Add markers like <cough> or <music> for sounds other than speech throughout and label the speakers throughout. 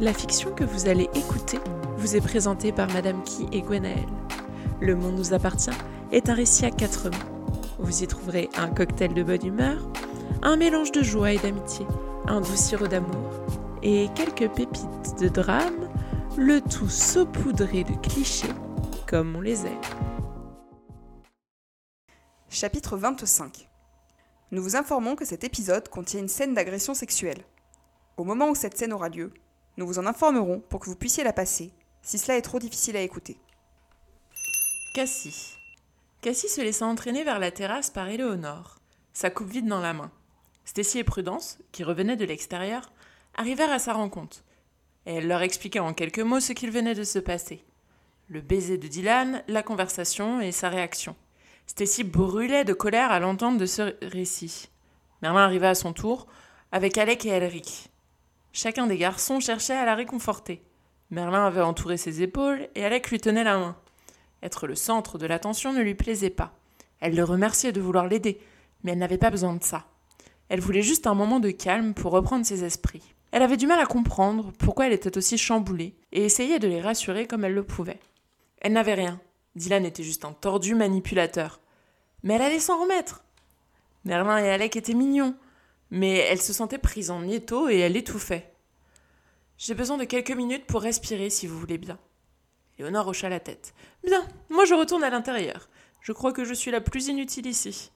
Speaker 1: La fiction que vous allez écouter vous est présentée par Madame Key et Gwenaël. Le monde nous appartient est un récit à quatre mots. Vous y trouverez un cocktail de bonne humeur, un mélange de joie et d'amitié, un doux sirop d'amour et quelques pépites de drame, le tout saupoudré de clichés comme on les aime.
Speaker 2: Chapitre 25 Nous vous informons que cet épisode contient une scène d'agression sexuelle. Au moment où cette scène aura lieu, nous vous en informerons pour que vous puissiez la passer, si cela est trop difficile à écouter.
Speaker 1: Cassie. Cassie se laissa entraîner vers la terrasse par Éléonore, sa coupe vide dans la main. Stécie et Prudence, qui revenaient de l'extérieur, arrivèrent à sa rencontre, et elle leur expliqua en quelques mots ce qu'il venait de se passer. Le baiser de Dylan, la conversation et sa réaction. Stécie brûlait de colère à l'entente de ce récit. Merlin arriva à son tour, avec Alec et Elric. Chacun des garçons cherchait à la réconforter. Merlin avait entouré ses épaules et Alec lui tenait la main. Être le centre de l'attention ne lui plaisait pas. Elle le remerciait de vouloir l'aider, mais elle n'avait pas besoin de ça. Elle voulait juste un moment de calme pour reprendre ses esprits. Elle avait du mal à comprendre pourquoi elle était aussi chamboulée et essayait de les rassurer comme elle le pouvait. Elle n'avait rien. Dylan était juste un tordu manipulateur. Mais elle allait s'en remettre. Merlin et Alec étaient mignons, mais elle se sentait prise en étau et elle étouffait. J'ai besoin de quelques minutes pour respirer, si vous voulez bien. Léonore hocha la tête. Bien, moi je retourne à l'intérieur. Je crois que je suis la plus inutile ici.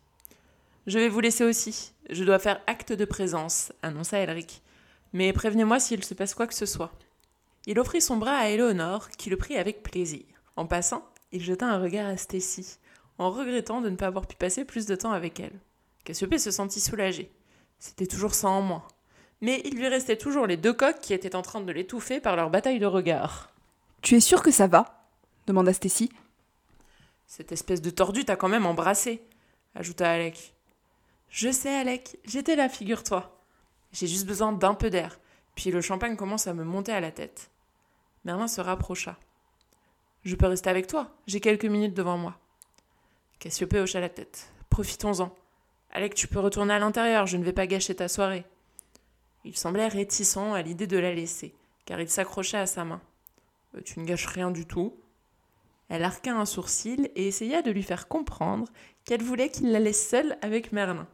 Speaker 1: Je vais vous laisser aussi. Je dois faire acte de présence, annonça Elric. Mais prévenez-moi s'il se passe quoi que ce soit. Il offrit son bras à Éléonore, qui le prit avec plaisir. En passant, il jeta un regard à Stécie, en regrettant de ne pas avoir pu passer plus de temps avec elle. Cassiopée se sentit soulagée. C'était toujours ça en moins. Mais il lui restait toujours les deux coqs qui étaient en train de l'étouffer par leur bataille de regards.
Speaker 2: Tu es sûr que ça va? demanda Stécie.
Speaker 1: Cette espèce de tordu t'a quand même embrassé, ajouta Alec. Je sais, Alec, j'étais là, figure-toi. J'ai juste besoin d'un peu d'air, puis le champagne commence à me monter à la tête. Merlin se rapprocha. Je peux rester avec toi, j'ai quelques minutes devant moi. Cassiopée hocha la tête. Profitons-en. Alec, tu peux retourner à l'intérieur, je ne vais pas gâcher ta soirée. Il semblait réticent à l'idée de la laisser, car il s'accrochait à sa main. Euh, tu ne gâches rien du tout. Elle arqua un sourcil et essaya de lui faire comprendre qu'elle voulait qu'il la laisse seule avec Merlin.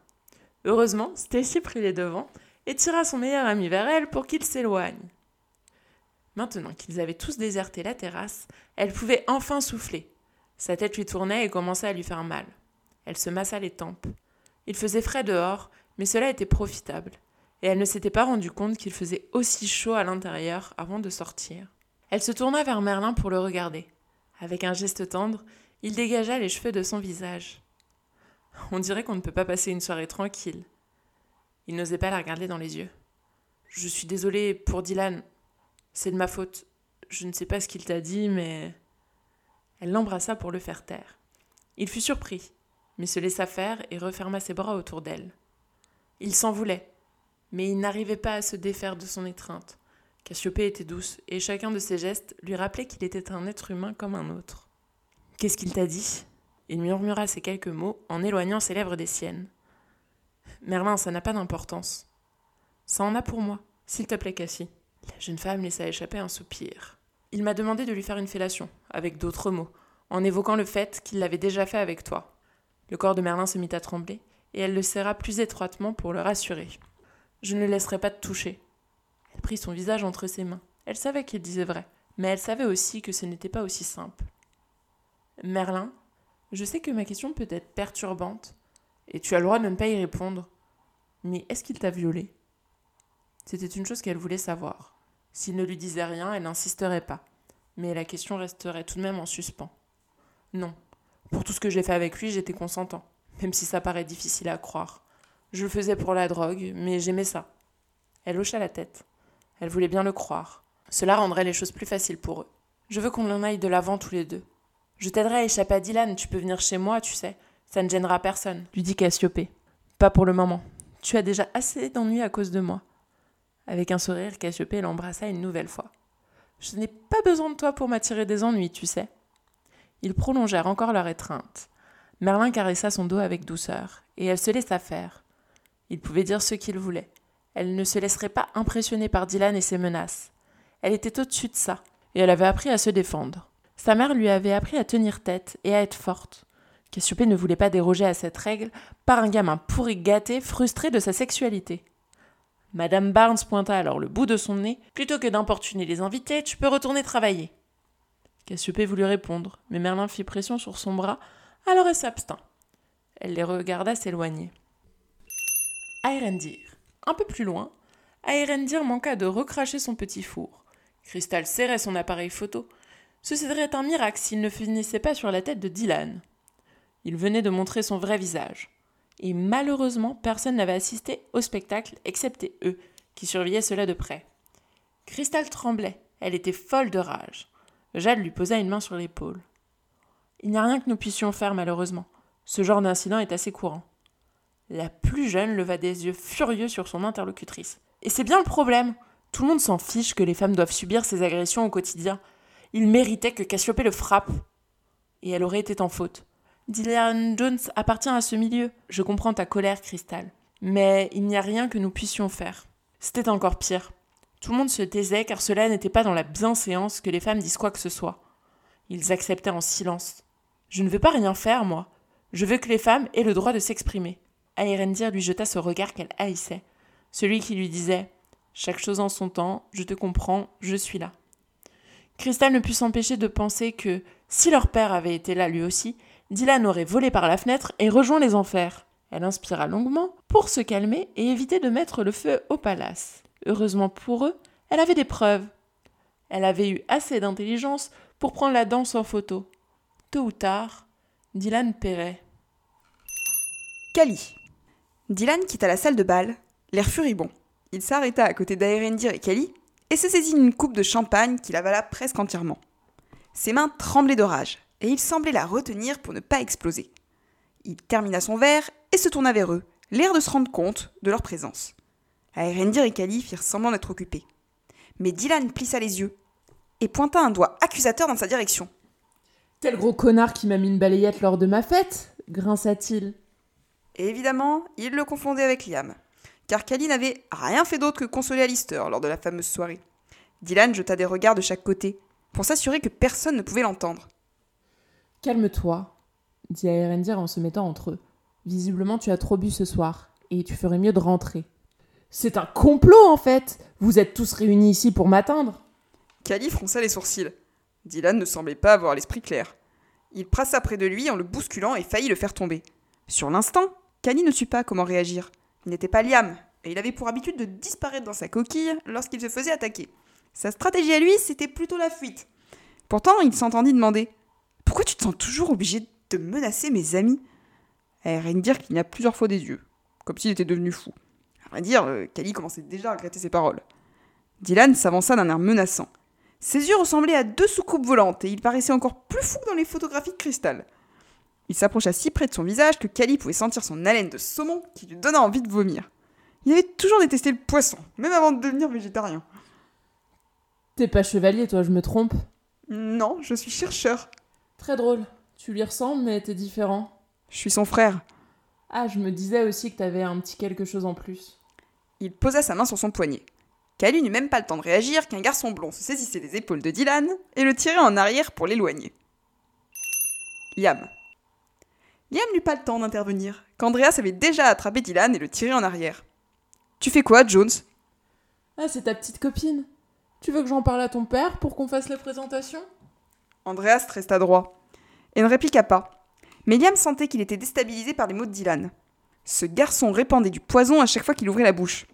Speaker 1: Heureusement, Stacy prit les devants et tira son meilleur ami vers elle pour qu'il s'éloigne. Maintenant qu'ils avaient tous déserté la terrasse, elle pouvait enfin souffler. Sa tête lui tournait et commençait à lui faire mal. Elle se massa les tempes. Il faisait frais dehors, mais cela était profitable, et elle ne s'était pas rendue compte qu'il faisait aussi chaud à l'intérieur avant de sortir. Elle se tourna vers Merlin pour le regarder. Avec un geste tendre, il dégagea les cheveux de son visage. On dirait qu'on ne peut pas passer une soirée tranquille. Il n'osait pas la regarder dans les yeux. Je suis désolée pour Dylan. C'est de ma faute. Je ne sais pas ce qu'il t'a dit, mais. Elle l'embrassa pour le faire taire. Il fut surpris mais se laissa faire et referma ses bras autour d'elle. Il s'en voulait, mais il n'arrivait pas à se défaire de son étreinte. Cassiopée était douce, et chacun de ses gestes lui rappelait qu'il était un être humain comme un autre. Qu'est-ce qu'il t'a dit? Il murmura ces quelques mots en éloignant ses lèvres des siennes. Merlin, ça n'a pas d'importance. Ça en a pour moi, s'il te plaît, Cassie. La jeune femme laissa échapper un soupir. Il m'a demandé de lui faire une fellation, avec d'autres mots, en évoquant le fait qu'il l'avait déjà fait avec toi. Le corps de Merlin se mit à trembler, et elle le serra plus étroitement pour le rassurer. Je ne laisserai pas te toucher. Elle prit son visage entre ses mains. Elle savait qu'il disait vrai, mais elle savait aussi que ce n'était pas aussi simple. Merlin, je sais que ma question peut être perturbante, et tu as le droit de ne pas y répondre. Mais est-ce qu'il t'a violée? C'était une chose qu'elle voulait savoir. S'il ne lui disait rien, elle n'insisterait pas. Mais la question resterait tout de même en suspens. Non, pour tout ce que j'ai fait avec lui, j'étais consentant, même si ça paraît difficile à croire. Je le faisais pour la drogue, mais j'aimais ça. Elle hocha la tête. Elle voulait bien le croire. Cela rendrait les choses plus faciles pour eux. Je veux qu'on en aille de l'avant tous les deux. Je t'aiderai à échapper à Dylan, tu peux venir chez moi, tu sais. Ça ne gênera personne, lui dit Cassiopée. Pas pour le moment. Tu as déjà assez d'ennuis à cause de moi. Avec un sourire, Cassiopée l'embrassa une nouvelle fois. Je n'ai pas besoin de toi pour m'attirer des ennuis, tu sais. Ils prolongèrent encore leur étreinte. Merlin caressa son dos avec douceur, et elle se laissa faire. Il pouvait dire ce qu'il voulait. Elle ne se laisserait pas impressionner par Dylan et ses menaces. Elle était au-dessus de ça, et elle avait appris à se défendre. Sa mère lui avait appris à tenir tête et à être forte. Cassiopée ne voulait pas déroger à cette règle par un gamin pourri gâté, frustré de sa sexualité. Madame Barnes pointa alors le bout de son nez. Plutôt que d'importuner les invités, tu peux retourner travailler. Cassiopée voulut répondre, mais Merlin fit pression sur son bras, alors elle s'abstint. Elle les regarda s'éloigner. Aérendir. Un peu plus loin, Aérendir manqua de recracher son petit four. Cristal serrait son appareil photo. Ce serait un miracle s'il ne finissait pas sur la tête de Dylan. Il venait de montrer son vrai visage. Et malheureusement, personne n'avait assisté au spectacle excepté eux, qui surveillaient cela de près. Cristal tremblait, elle était folle de rage. Jade lui posa une main sur l'épaule. Il n'y a rien que nous puissions faire, malheureusement. Ce genre d'incident est assez courant. La plus jeune leva des yeux furieux sur son interlocutrice. Et c'est bien le problème. Tout le monde s'en fiche que les femmes doivent subir ces agressions au quotidien. Il méritait que Cassiopée le frappe. Et elle aurait été en faute. Dylan Jones appartient à ce milieu. Je comprends ta colère, Crystal. Mais il n'y a rien que nous puissions faire. C'était encore pire. Tout le monde se taisait car cela n'était pas dans la bienséance que les femmes disent quoi que ce soit. Ils acceptaient en silence. Je ne veux pas rien faire, moi. Je veux que les femmes aient le droit de s'exprimer. Aérendir lui jeta ce regard qu'elle haïssait. Celui qui lui disait Chaque chose en son temps, je te comprends, je suis là. Crystal ne put s'empêcher de penser que, si leur père avait été là lui aussi, Dylan aurait volé par la fenêtre et rejoint les enfers. Elle inspira longuement pour se calmer et éviter de mettre le feu au palace. Heureusement pour eux, elle avait des preuves. Elle avait eu assez d'intelligence pour prendre la danse en photo. Tôt ou tard, Dylan paierait.
Speaker 2: Kali. Dylan quitta la salle de bal, l'air furibond. Il s'arrêta à côté d'Aerendir et Kali et se saisit d'une coupe de champagne qu'il avala presque entièrement. Ses mains tremblaient de rage et il semblait la retenir pour ne pas exploser. Il termina son verre et se tourna vers eux, l'air de se rendre compte de leur présence. Aerendir et Kali firent semblant d'être occupés. Mais Dylan plissa les yeux et pointa un doigt accusateur dans sa direction.
Speaker 1: Quel gros connard qui m'a mis une balayette lors de ma fête grinça-t-il.
Speaker 2: Évidemment, il le confondait avec Liam, car Kali n'avait rien fait d'autre que consoler Alistair lors de la fameuse soirée. Dylan jeta des regards de chaque côté, pour s'assurer que personne ne pouvait l'entendre.
Speaker 1: Calme-toi, dit Aerendir en se mettant entre eux. Visiblement, tu as trop bu ce soir, et tu ferais mieux de rentrer. C'est un complot, en fait Vous êtes tous réunis ici pour m'atteindre
Speaker 2: Kali fronça les sourcils. Dylan ne semblait pas avoir l'esprit clair. Il pressa près de lui en le bousculant et faillit le faire tomber. Sur l'instant, Kali ne sut pas comment réagir. Il n'était pas Liam, et il avait pour habitude de disparaître dans sa coquille lorsqu'il se faisait attaquer. Sa stratégie à lui, c'était plutôt la fuite. Pourtant, il s'entendit demander pourquoi tu te sens toujours obligé de menacer mes amis? Elle rien dire qu'il a plusieurs fois des yeux, comme s'il était devenu fou. À vrai dire, euh, Kali commençait déjà à regretter ses paroles. Dylan s'avança d'un air menaçant. Ses yeux ressemblaient à deux soucoupes volantes et il paraissait encore plus fou dans les photographies de cristal. Il s'approcha si près de son visage que Kali pouvait sentir son haleine de saumon qui lui donna envie de vomir. Il avait toujours détesté le poisson, même avant de devenir végétarien.
Speaker 1: T'es pas chevalier, toi, je me trompe
Speaker 2: Non, je suis chercheur.
Speaker 1: Très drôle. Tu lui ressembles, mais t'es différent.
Speaker 2: Je suis son frère.
Speaker 1: Ah, je me disais aussi que t'avais un petit quelque chose en plus.
Speaker 2: Il posa sa main sur son poignet. Kali n'eut même pas le temps de réagir qu'un garçon blond se saisissait des épaules de Dylan et le tirait en arrière pour l'éloigner. Liam. Liam n'eut pas le temps d'intervenir, qu'Andreas avait déjà attrapé Dylan et le tiré en arrière. Tu fais quoi, Jones?
Speaker 1: Ah, c'est ta petite copine. Tu veux que j'en parle à ton père pour qu'on fasse la présentation?
Speaker 2: Andreas resta droit et ne répliqua pas. Mais Liam sentait qu'il était déstabilisé par les mots de Dylan. Ce garçon répandait du poison à chaque fois qu'il ouvrait la bouche.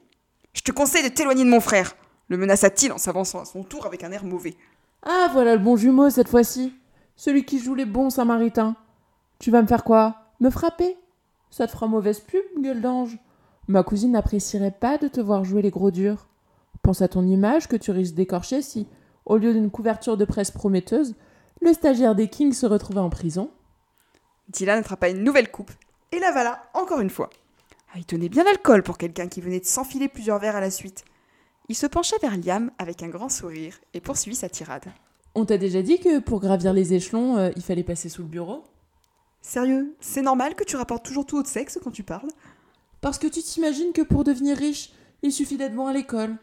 Speaker 2: Je te conseille de t'éloigner de mon frère, le menaça-t-il en s'avançant à son tour avec un air mauvais.
Speaker 1: Ah, voilà le bon jumeau cette fois-ci. Celui qui joue les bons samaritains. Tu vas me faire quoi? Me frapper? Ça te fera mauvaise pub, gueule d'ange. Ma cousine n'apprécierait pas de te voir jouer les gros durs. Pense à ton image que tu risques d'écorcher si, au lieu d'une couverture de presse prometteuse, le stagiaire des Kings se retrouvait en prison.
Speaker 2: Dylan attrapa une nouvelle coupe et l'avala encore une fois. Ah, il tenait bien l'alcool pour quelqu'un qui venait de s'enfiler plusieurs verres à la suite. Il se pencha vers Liam avec un grand sourire et poursuivit sa tirade.
Speaker 1: On t'a déjà dit que pour gravir les échelons, euh, il fallait passer sous le bureau?
Speaker 2: Sérieux, c'est normal que tu rapportes toujours tout haut sexe quand tu parles?
Speaker 1: Parce que tu t'imagines que pour devenir riche, il suffit d'être bon à l'école.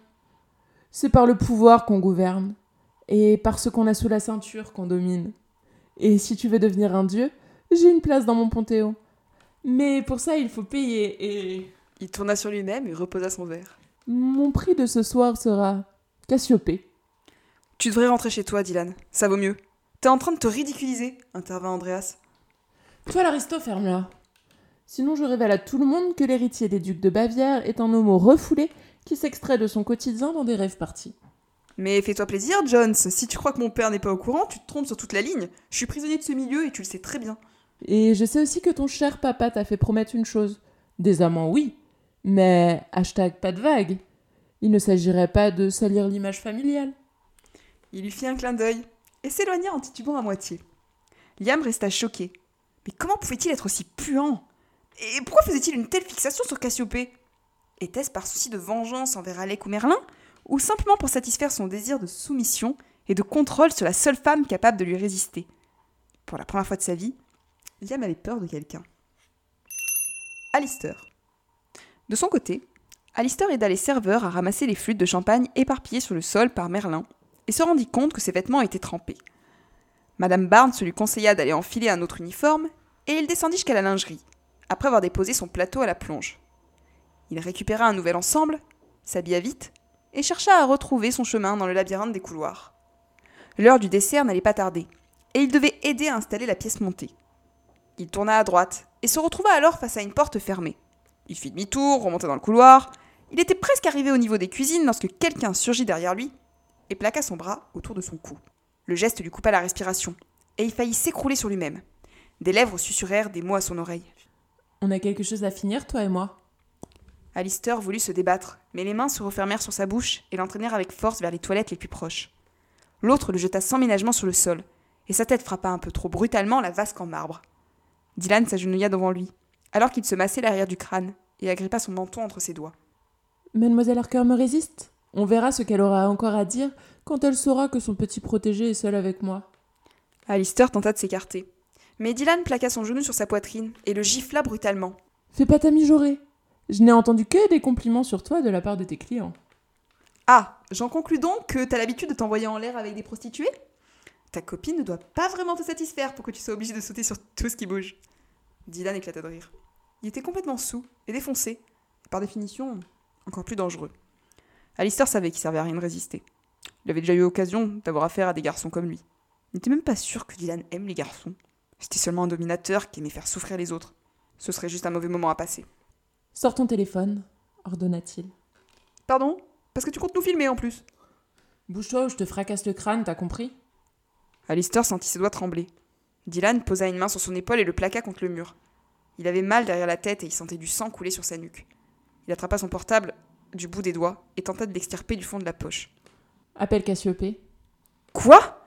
Speaker 1: C'est par le pouvoir qu'on gouverne, et par ce qu'on a sous la ceinture qu'on domine. Et si tu veux devenir un dieu, j'ai une place dans mon panthéon. Mais pour ça, il faut payer, et...
Speaker 2: Il tourna sur lui-même et reposa son verre.
Speaker 1: Mon prix de ce soir sera Cassiopée.
Speaker 2: Tu devrais rentrer chez toi, Dylan. Ça vaut mieux. T'es en train de te ridiculiser, intervint Andreas.
Speaker 1: Toi, l'aristo, ferme-la. Sinon, je révèle à tout le monde que l'héritier des ducs de Bavière est un homo refoulé qui s'extrait de son quotidien dans des rêves partis.
Speaker 2: Mais fais-toi plaisir, Jones. Si tu crois que mon père n'est pas au courant, tu te trompes sur toute la ligne. Je suis prisonnier de ce milieu et tu le sais très bien.
Speaker 1: Et je sais aussi que ton cher papa t'a fait promettre une chose. Des amants, oui. Mais hashtag pas de vague. Il ne s'agirait pas de salir l'image familiale.
Speaker 2: Il lui fit un clin d'œil et s'éloigna en titubant à moitié. Liam resta choqué. Mais comment pouvait-il être aussi puant? Et pourquoi faisait-il une telle fixation sur Cassiopée? Était-ce par souci de vengeance envers Alec ou Merlin? Ou simplement pour satisfaire son désir de soumission et de contrôle sur la seule femme capable de lui résister? Pour la première fois de sa vie, Liam avait peur de quelqu'un. Alistair. De son côté, Alistair aida les serveurs à ramasser les flûtes de champagne éparpillées sur le sol par Merlin et se rendit compte que ses vêtements étaient trempés. Madame Barnes lui conseilla d'aller enfiler un autre uniforme et il descendit jusqu'à la lingerie, après avoir déposé son plateau à la plonge. Il récupéra un nouvel ensemble, s'habilla vite et chercha à retrouver son chemin dans le labyrinthe des couloirs. L'heure du dessert n'allait pas tarder, et il devait aider à installer la pièce montée. Il tourna à droite et se retrouva alors face à une porte fermée. Il fit demi-tour, remonta dans le couloir. Il était presque arrivé au niveau des cuisines lorsque quelqu'un surgit derrière lui et plaqua son bras autour de son cou. Le geste lui coupa la respiration, et il faillit s'écrouler sur lui-même. Des lèvres susurrèrent des mots à son oreille.
Speaker 1: On a quelque chose à finir, toi et moi?
Speaker 2: Alistair voulut se débattre, mais les mains se refermèrent sur sa bouche et l'entraînèrent avec force vers les toilettes les plus proches. L'autre le jeta sans ménagement sur le sol, et sa tête frappa un peu trop brutalement la vasque en marbre. Dylan s'agenouilla devant lui, alors qu'il se massait l'arrière du crâne et agrippa son menton entre ses doigts.
Speaker 1: Mademoiselle Harker me résiste? On verra ce qu'elle aura encore à dire quand elle saura que son petit protégé est seul avec moi.
Speaker 2: Alistair tenta de s'écarter. Mais Dylan plaqua son genou sur sa poitrine et le gifla brutalement.
Speaker 1: Fais pas ta mijaurée. Je n'ai entendu que des compliments sur toi de la part de tes clients.
Speaker 2: Ah, j'en conclus donc que t'as l'habitude de t'envoyer en l'air avec des prostituées? Ta copine ne doit pas vraiment te satisfaire pour que tu sois obligé de sauter sur tout ce qui bouge. Dylan éclata de rire. Il était complètement sous et défoncé, et par définition, encore plus dangereux. Alistair savait qu'il servait à rien de résister. Il avait déjà eu l'occasion d'avoir affaire à des garçons comme lui. Il n'était même pas sûr que Dylan aime les garçons. C'était seulement un dominateur qui aimait faire souffrir les autres. Ce serait juste un mauvais moment à passer.
Speaker 1: Sors ton téléphone, ordonna-t-il.
Speaker 2: Pardon? Parce que tu comptes nous filmer en plus
Speaker 1: Bouge-toi ou je te fracasse le crâne, t'as compris?
Speaker 2: Alistair sentit ses doigts trembler. Dylan posa une main sur son épaule et le plaqua contre le mur. Il avait mal derrière la tête et il sentait du sang couler sur sa nuque. Il attrapa son portable du bout des doigts et tenta de l'extirper du fond de la poche.
Speaker 1: Appelle Cassiopée.
Speaker 2: Quoi?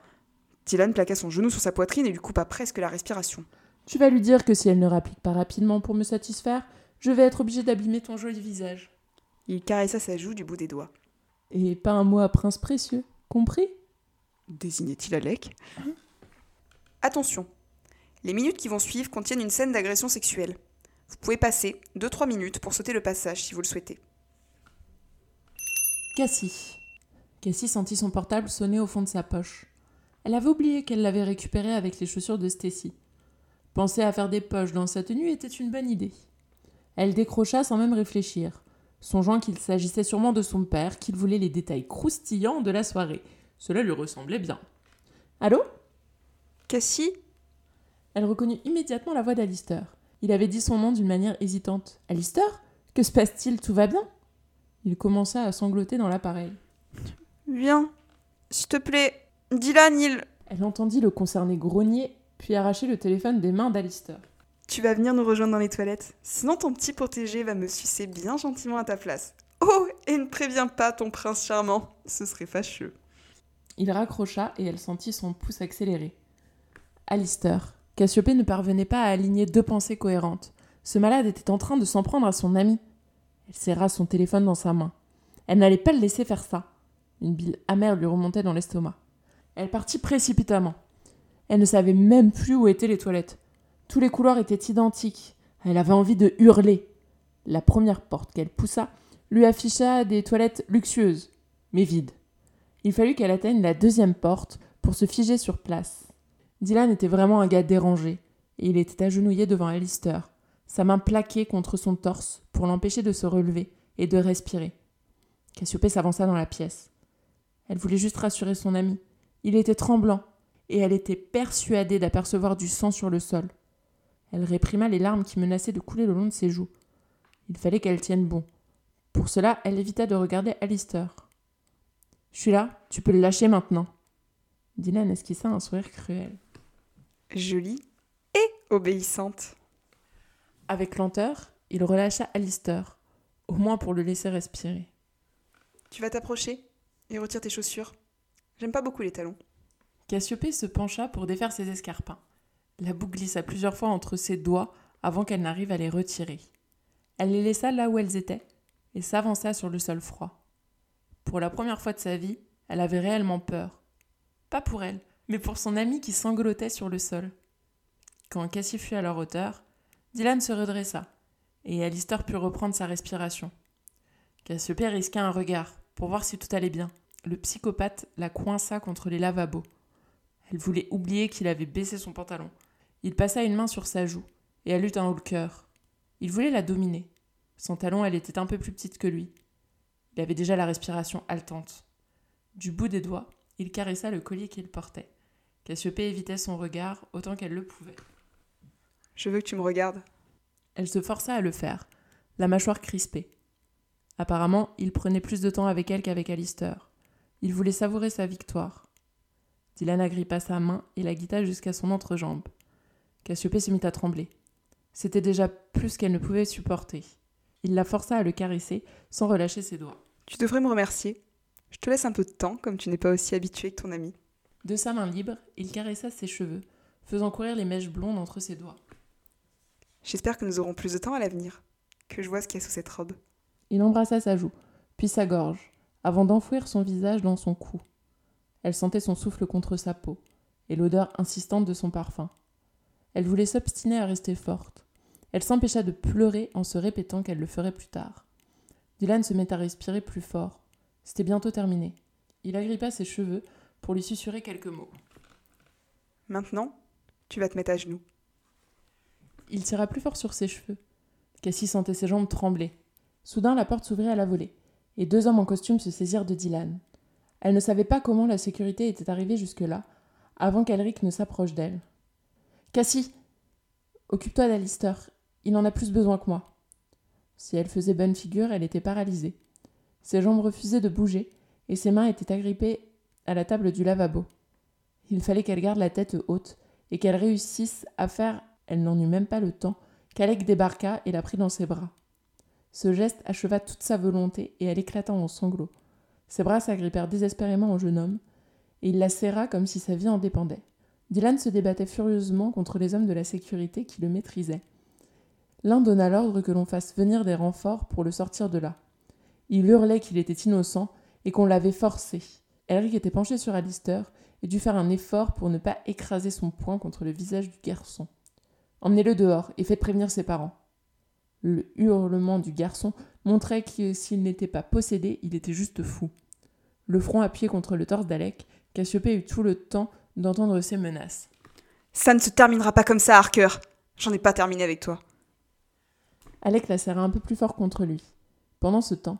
Speaker 2: Dylan plaqua son genou sur sa poitrine et lui coupa presque la respiration.
Speaker 1: Tu vas lui dire que si elle ne rapplique pas rapidement pour me satisfaire, je vais être obligé d'abîmer ton joli visage.
Speaker 2: Il caressa sa joue du bout des doigts.
Speaker 1: Et pas un mot à prince précieux, compris?
Speaker 2: Désignait-il Alec Attention, les minutes qui vont suivre contiennent une scène d'agression sexuelle. Vous pouvez passer 2-3 minutes pour sauter le passage si vous le souhaitez.
Speaker 1: Cassie. Cassie sentit son portable sonner au fond de sa poche. Elle avait oublié qu'elle l'avait récupéré avec les chaussures de Stacy. Penser à faire des poches dans sa tenue était une bonne idée. Elle décrocha sans même réfléchir, songeant qu'il s'agissait sûrement de son père, qu'il voulait les détails croustillants de la soirée. Cela lui ressemblait bien. Allô?
Speaker 2: Cassie?
Speaker 1: Elle reconnut immédiatement la voix d'Alistair. Il avait dit son nom d'une manière hésitante. Alistair Que se passe-t-il? Tout va bien? Il commença à sangloter dans l'appareil.
Speaker 2: Viens, s'il te plaît. Dylan, il.
Speaker 1: Elle entendit le concerné grogner, puis arracher le téléphone des mains d'Alistair.
Speaker 2: Tu vas venir nous rejoindre dans les toilettes. Sinon, ton petit protégé va me sucer bien gentiment à ta place. Oh, et ne préviens pas ton prince charmant. Ce serait fâcheux.
Speaker 1: Il raccrocha et elle sentit son pouce accélérer. Alistair. Cassiopée ne parvenait pas à aligner deux pensées cohérentes. Ce malade était en train de s'en prendre à son ami. Elle serra son téléphone dans sa main. Elle n'allait pas le laisser faire ça. Une bile amère lui remontait dans l'estomac. Elle partit précipitamment. Elle ne savait même plus où étaient les toilettes. Tous les couloirs étaient identiques. Elle avait envie de hurler. La première porte qu'elle poussa lui afficha des toilettes luxueuses, mais vides. Il fallut qu'elle atteigne la deuxième porte pour se figer sur place. Dylan était vraiment un gars dérangé, et il était agenouillé devant Alistair, sa main plaquée contre son torse pour l'empêcher de se relever et de respirer. Cassiopée s'avança dans la pièce. Elle voulait juste rassurer son ami. Il était tremblant, et elle était persuadée d'apercevoir du sang sur le sol. Elle réprima les larmes qui menaçaient de couler le long de ses joues. Il fallait qu'elle tienne bon. Pour cela, elle évita de regarder Alistair. Je suis là, tu peux le lâcher maintenant. Dylan esquissa un sourire cruel?
Speaker 2: Jolie et obéissante.
Speaker 1: Avec lenteur, il relâcha Alistair, au moins pour le laisser respirer.
Speaker 2: Tu vas t'approcher et retire tes chaussures. J'aime pas beaucoup les talons.
Speaker 1: Cassiopée se pencha pour défaire ses escarpins. La boucle glissa plusieurs fois entre ses doigts avant qu'elle n'arrive à les retirer. Elle les laissa là où elles étaient et s'avança sur le sol froid. Pour la première fois de sa vie, elle avait réellement peur. Pas pour elle, mais pour son ami qui sanglotait sur le sol. Quand Cassie fut à leur hauteur, Dylan se redressa, et Alistair put reprendre sa respiration. Cassiopée risqua un regard, pour voir si tout allait bien. Le psychopathe la coinça contre les lavabos. Elle voulait oublier qu'il avait baissé son pantalon. Il passa une main sur sa joue, et elle eut un haut le cœur. Il voulait la dominer. Son talon, elle était un peu plus petite que lui. Il avait déjà la respiration haletante. Du bout des doigts, il caressa le collier qu'il portait. Cassiopée évitait son regard autant qu'elle le pouvait.
Speaker 2: Je veux que tu me regardes.
Speaker 1: Elle se força à le faire, la mâchoire crispée. Apparemment, il prenait plus de temps avec elle qu'avec Alistair. Il voulait savourer sa victoire. Dylan agrippa sa main et la guida jusqu'à son entrejambe. Cassiopée se mit à trembler. C'était déjà plus qu'elle ne pouvait supporter. Il la força à le caresser sans relâcher ses doigts.
Speaker 2: Tu devrais me remercier. Je te laisse un peu de temps, comme tu n'es pas aussi habitué que ton ami.
Speaker 1: De sa main libre, il caressa ses cheveux, faisant courir les mèches blondes entre ses doigts.
Speaker 2: J'espère que nous aurons plus de temps à l'avenir, que je vois ce qu'il y a sous cette robe.
Speaker 1: Il embrassa sa joue, puis sa gorge, avant d'enfouir son visage dans son cou. Elle sentait son souffle contre sa peau, et l'odeur insistante de son parfum. Elle voulait s'obstiner à rester forte. Elle s'empêcha de pleurer en se répétant qu'elle le ferait plus tard. Dylan se mit à respirer plus fort. C'était bientôt terminé. Il agrippa ses cheveux pour lui susurrer quelques mots.
Speaker 2: Maintenant, tu vas te mettre à genoux.
Speaker 1: Il tira plus fort sur ses cheveux. Cassie sentait ses jambes trembler. Soudain, la porte s'ouvrit à la volée, et deux hommes en costume se saisirent de Dylan. Elle ne savait pas comment la sécurité était arrivée jusque-là, avant qu'Elric ne s'approche d'elle. Cassie Occupe-toi d'Alistair. Il en a plus besoin que moi. Si elle faisait bonne figure, elle était paralysée. Ses jambes refusaient de bouger, et ses mains étaient agrippées à la table du lavabo. Il fallait qu'elle garde la tête haute, et qu'elle réussisse à faire, elle n'en eut même pas le temps, qu'Alec débarqua et la prit dans ses bras. Ce geste acheva toute sa volonté, et elle éclata en sanglots. Ses bras s'agrippèrent désespérément au jeune homme, et il la serra comme si sa vie en dépendait. Dylan se débattait furieusement contre les hommes de la sécurité qui le maîtrisaient. L'un donna l'ordre que l'on fasse venir des renforts pour le sortir de là. Il hurlait qu'il était innocent et qu'on l'avait forcé. Elric était penché sur Alistair et dut faire un effort pour ne pas écraser son poing contre le visage du garçon. Emmenez-le dehors et faites prévenir ses parents. Le hurlement du garçon montrait que s'il n'était pas possédé, il était juste fou. Le front appuyé contre le torse d'Alec, Cassiopée eut tout le temps d'entendre ses menaces.
Speaker 2: Ça ne se terminera pas comme ça, Harker. J'en ai pas terminé avec toi.
Speaker 1: Alec la serra un peu plus fort contre lui. Pendant ce temps,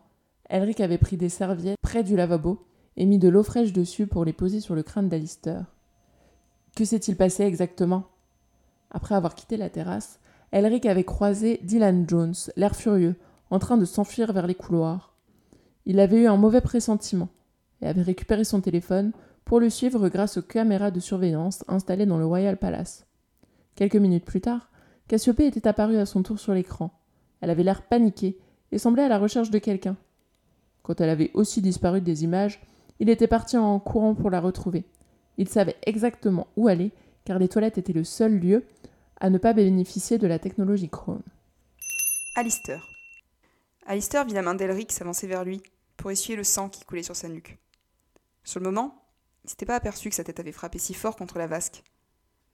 Speaker 1: Elric avait pris des serviettes près du lavabo et mis de l'eau fraîche dessus pour les poser sur le crâne d'Alistair. Que s'est-il passé exactement? Après avoir quitté la terrasse, Elric avait croisé Dylan Jones, l'air furieux, en train de s'enfuir vers les couloirs. Il avait eu un mauvais pressentiment et avait récupéré son téléphone pour le suivre grâce aux caméras de surveillance installées dans le Royal Palace. Quelques minutes plus tard, Cassiopée était apparue à son tour sur l'écran. Elle avait l'air paniquée et semblait à la recherche de quelqu'un. Quand elle avait aussi disparu des images, il était parti en courant pour la retrouver. Il savait exactement où aller, car les toilettes étaient le seul lieu à ne pas bénéficier de la technologie Chrome.
Speaker 2: Alistair. Alistair vit la main d'Elric s'avancer vers lui pour essuyer le sang qui coulait sur sa nuque. Sur le moment, il s'était pas aperçu que sa tête avait frappé si fort contre la vasque.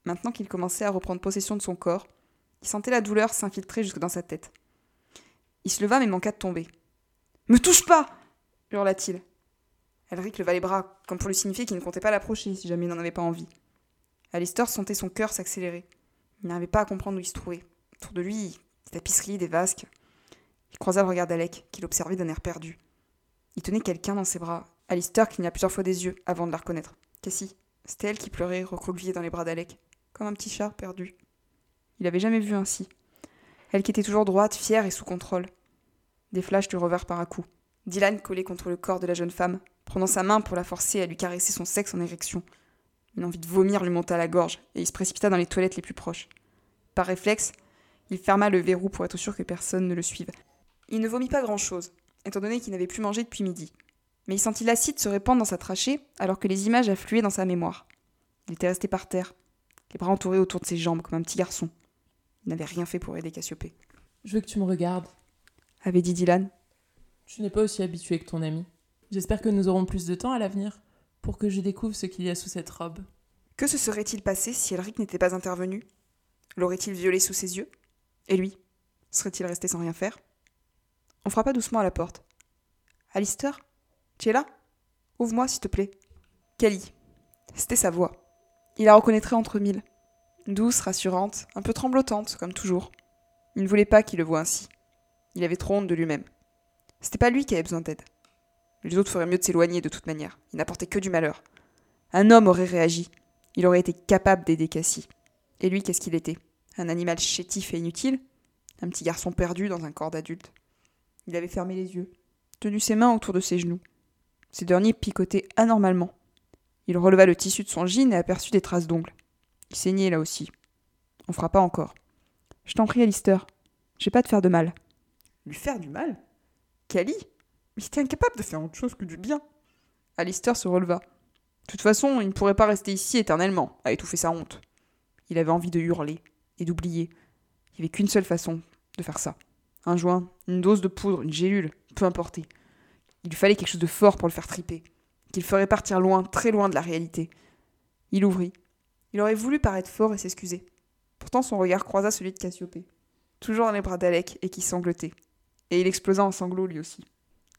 Speaker 2: Maintenant qu'il commençait à reprendre possession de son corps, il sentait la douleur s'infiltrer jusque dans sa tête. Il se leva mais manqua de tomber. Me touche pas hurla-t-il. Elric leva les bras, comme pour lui signifier qu'il ne comptait pas l'approcher si jamais il n'en avait pas envie. Alistair sentait son cœur s'accélérer. Il n'arrivait pas à comprendre où il se trouvait. Autour de lui, des tapisseries, des vasques. Il croisa le regard d'Alec, qu'il observait d'un air perdu. Il tenait quelqu'un dans ses bras. Alistair cligna plusieurs fois des yeux avant de la reconnaître. Cassie, c'était elle qui pleurait, recroquevillée dans les bras d'Alec, comme un petit chat perdu. Il avait jamais vu ainsi. Elle qui était toujours droite, fière et sous contrôle. Des flashs lui revinrent par à coup. Dylan collait contre le corps de la jeune femme, prenant sa main pour la forcer à lui caresser son sexe en érection. Une envie de vomir lui monta à la gorge, et il se précipita dans les toilettes les plus proches. Par réflexe, il ferma le verrou pour être sûr que personne ne le suive. Il ne vomit pas grand-chose, étant donné qu'il n'avait plus mangé depuis midi. Mais il sentit l'acide se répandre dans sa trachée alors que les images affluaient dans sa mémoire. Il était resté par terre, les bras entourés autour de ses jambes comme un petit garçon. Il n'avait rien fait pour aider Cassiopée.
Speaker 1: Je veux que tu me regardes,
Speaker 2: avait dit Dylan.
Speaker 1: Tu n'es pas aussi habitué que ton ami. J'espère que nous aurons plus de temps à l'avenir pour que je découvre ce qu'il y a sous cette robe.
Speaker 2: Que se serait-il passé si Elric n'était pas intervenu? L'aurait-il violé sous ses yeux? Et lui Serait-il resté sans rien faire? On frappa doucement à la porte. Alistair Tu es là? Ouvre-moi, s'il te plaît. Kelly. C'était sa voix. Il la reconnaîtrait entre mille. Douce, rassurante, un peu tremblotante, comme toujours. Il ne voulait pas qu'il le voie ainsi. Il avait trop honte de lui-même. C'était pas lui qui avait besoin d'aide. Les autres feraient mieux de s'éloigner de toute manière. Il n'apportait que du malheur. Un homme aurait réagi. Il aurait été capable d'aider Cassie. Et lui, qu'est-ce qu'il était? Un animal chétif et inutile? Un petit garçon perdu dans un corps d'adulte? Il avait fermé les yeux, tenu ses mains autour de ses genoux. Ses derniers picotaient anormalement. Il releva le tissu de son jean et aperçut des traces d'ongles. Saignait là aussi. On frappa encore. Je t'en prie, Alistair. Je vais pas te faire de mal. Lui faire du mal? Cali il était incapable de faire autre chose que du bien. Alistair se releva. De toute façon, il ne pourrait pas rester ici éternellement, à étouffer sa honte. Il avait envie de hurler et d'oublier. Il n'y avait qu'une seule façon de faire ça. Un joint, une dose de poudre, une gélule, peu importe. Il lui fallait quelque chose de fort pour le faire triper, qu'il ferait partir loin, très loin de la réalité. Il ouvrit. Il aurait voulu paraître fort et s'excuser. Pourtant son regard croisa celui de Cassiopée, toujours dans les bras d'Alec et qui sanglotait. Et il explosa en sanglots lui aussi.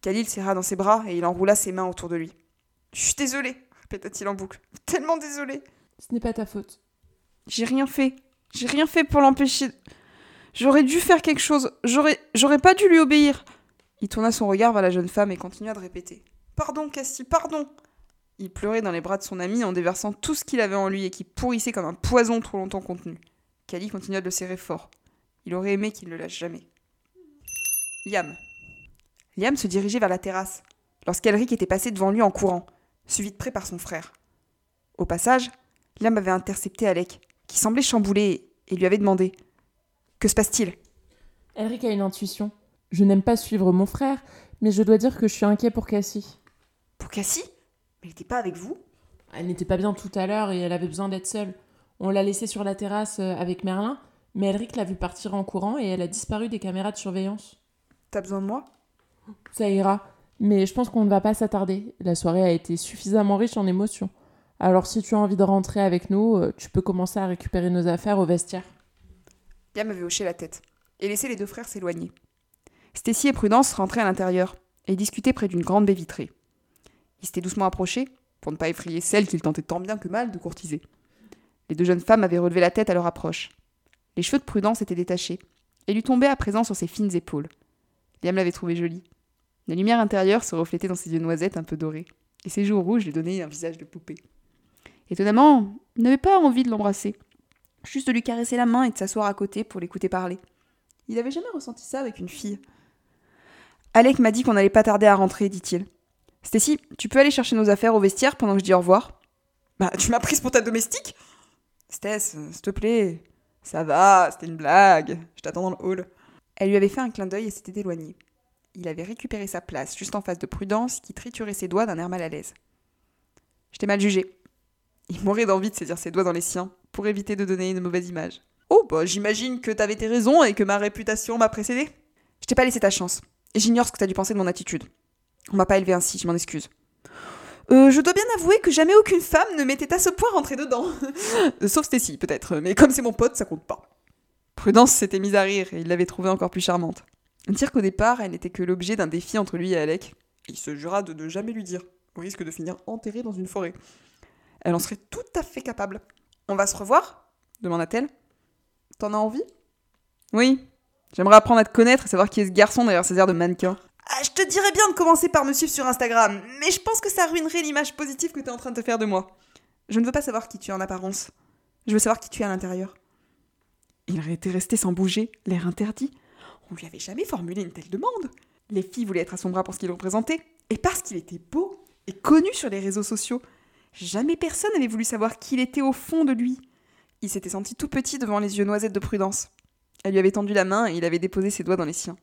Speaker 2: Khalil serra dans ses bras et il enroula ses mains autour de lui. Je suis désolé, répéta-t-il en boucle. Tellement désolé.
Speaker 1: Ce n'est pas ta faute.
Speaker 2: J'ai rien fait. J'ai rien fait pour l'empêcher. J'aurais dû faire quelque chose. J'aurais, j'aurais pas dû lui obéir. Il tourna son regard vers la jeune femme et continua de répéter. Pardon, Cassie, pardon. Il pleurait dans les bras de son ami en déversant tout ce qu'il avait en lui et qui pourrissait comme un poison trop longtemps contenu. Kali continua de le serrer fort. Il aurait aimé qu'il ne le lâche jamais. Yam. Liam se dirigeait vers la terrasse, lorsqu'Elric était passé devant lui en courant, suivi de près par son frère. Au passage, Liam avait intercepté Alec, qui semblait chamboulé, et lui avait demandé Que se passe-t-il?
Speaker 1: Elric a une intuition. Je n'aime pas suivre mon frère, mais je dois dire que je suis inquiet pour Cassie.
Speaker 2: Pour Cassie? Elle n'était pas avec vous?
Speaker 1: Elle n'était pas bien tout à l'heure et elle avait besoin d'être seule. On l'a laissée sur la terrasse euh, avec Merlin, mais Elric l'a vue partir en courant et elle a disparu des caméras de surveillance.
Speaker 2: T'as besoin de moi?
Speaker 1: Ça ira. Mais je pense qu'on ne va pas s'attarder. La soirée a été suffisamment riche en émotions. Alors si tu as envie de rentrer avec nous, euh, tu peux commencer à récupérer nos affaires au vestiaire.
Speaker 2: Liam avait hoché la tête et laissé les deux frères s'éloigner. Stacy et Prudence rentraient à l'intérieur et discutaient près d'une grande baie vitrée. Ils s'étaient doucement approchés pour ne pas effrayer celle qu'ils tentaient tant bien que mal de courtiser. Les deux jeunes femmes avaient relevé la tête à leur approche. Les cheveux de Prudence étaient détachés et lui tombaient à présent sur ses fines épaules. Liam l'avait trouvée jolie. La lumière intérieure se reflétait dans ses yeux noisettes un peu dorés, et ses joues rouges lui donnaient un visage de poupée. Étonnamment, il n'avait pas envie de l'embrasser, juste de lui caresser la main et de s'asseoir à côté pour l'écouter parler. Il n'avait jamais ressenti ça avec une fille. Alec m'a dit qu'on n'allait pas tarder à rentrer, dit-il. Stacy, tu peux aller chercher nos affaires au vestiaire pendant que je dis au revoir Bah, tu m'as prise pour ta domestique? Stess, s'il te plaît. Ça va, c'était une blague. Je t'attends dans le hall. Elle lui avait fait un clin d'œil et s'était éloignée il avait récupéré sa place juste en face de Prudence qui triturait ses doigts d'un air mal à l'aise. Je t'ai mal jugé. Il mourait d'envie de saisir ses doigts dans les siens pour éviter de donner une mauvaise image. Oh, bah j'imagine que t'avais tes raisons et que ma réputation m'a précédé. Je t'ai pas laissé ta chance. J'ignore ce que t'as dû penser de mon attitude. On m'a pas élevé ainsi, je m'en excuse. Euh, je dois bien avouer que jamais aucune femme ne m'était à ce point rentrée dedans. <laughs> Sauf Stacy, peut-être, mais comme c'est mon pote, ça compte pas. Prudence s'était mise à rire et il l'avait trouvée encore plus charmante. Dire qu'au départ, elle n'était que l'objet d'un défi entre lui et Alec. il se jura de ne jamais lui dire. au risque de finir enterrée dans une forêt. Elle en serait tout à fait capable. On va se revoir demanda-t-elle. T'en as envie? Oui. J'aimerais apprendre à te connaître et savoir qui est ce garçon derrière ces airs de mannequin. Ah, je te dirais bien de commencer par me suivre sur Instagram, mais je pense que ça ruinerait l'image positive que tu es en train de te faire de moi. Je ne veux pas savoir qui tu es en apparence. Je veux savoir qui tu es à l'intérieur. Il était resté sans bouger, l'air interdit. On lui avait jamais formulé une telle demande. Les filles voulaient être à son bras pour ce qu'il représentait, et parce qu'il était beau et connu sur les réseaux sociaux. Jamais personne n'avait voulu savoir qui il était au fond de lui. Il s'était senti tout petit devant les yeux noisettes de Prudence. Elle lui avait tendu la main et il avait déposé ses doigts dans les siens.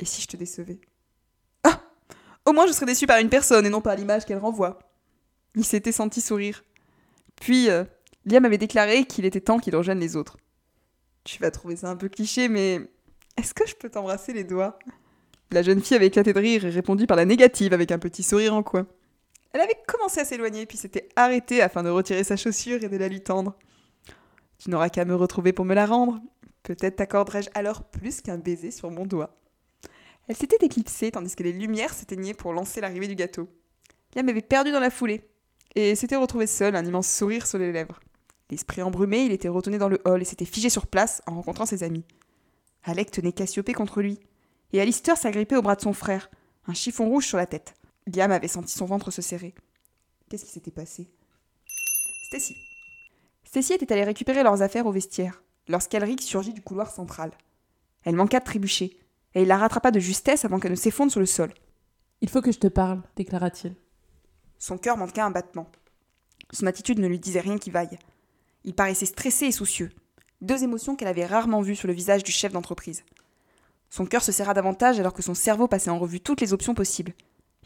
Speaker 2: Et si je te décevais? Au moins je serais déçu par une personne et non par l'image qu'elle renvoie. Il s'était senti sourire. Puis, euh, Liam avait déclaré qu'il était temps qu'il rejoigne les autres. Tu vas trouver ça un peu cliché, mais est-ce que je peux t'embrasser les doigts? La jeune fille avait éclaté de rire et répondu par la négative avec un petit sourire en coin. Elle avait commencé à s'éloigner puis s'était arrêtée afin de retirer sa chaussure et de la lui tendre. Tu n'auras qu'à me retrouver pour me la rendre. Peut-être t'accorderai-je alors plus qu'un baiser sur mon doigt. Elle s'était éclipsée tandis que les lumières s'éteignaient pour lancer l'arrivée du gâteau. Liam avait perdu dans la foulée et s'était retrouvé seul, un immense sourire sur les lèvres. L'esprit embrumé, il était retourné dans le hall et s'était figé sur place en rencontrant ses amis. Alec tenait Cassiopée contre lui, et Alistair s'agrippait au bras de son frère, un chiffon rouge sur la tête. Liam avait senti son ventre se serrer. Qu'est-ce qui s'était passé? Stacy. Stacy était allée récupérer leurs affaires au vestiaire, lorsqu'Elric surgit du couloir central. Elle manqua de trébucher, et il la rattrapa de justesse avant qu'elle ne s'effondre sur le sol.
Speaker 1: Il faut que je te parle, déclara-t-il.
Speaker 2: Son cœur manqua un battement. Son attitude ne lui disait rien qui vaille. Il paraissait stressé et soucieux, deux émotions qu'elle avait rarement vues sur le visage du chef d'entreprise. Son cœur se serra davantage alors que son cerveau passait en revue toutes les options possibles.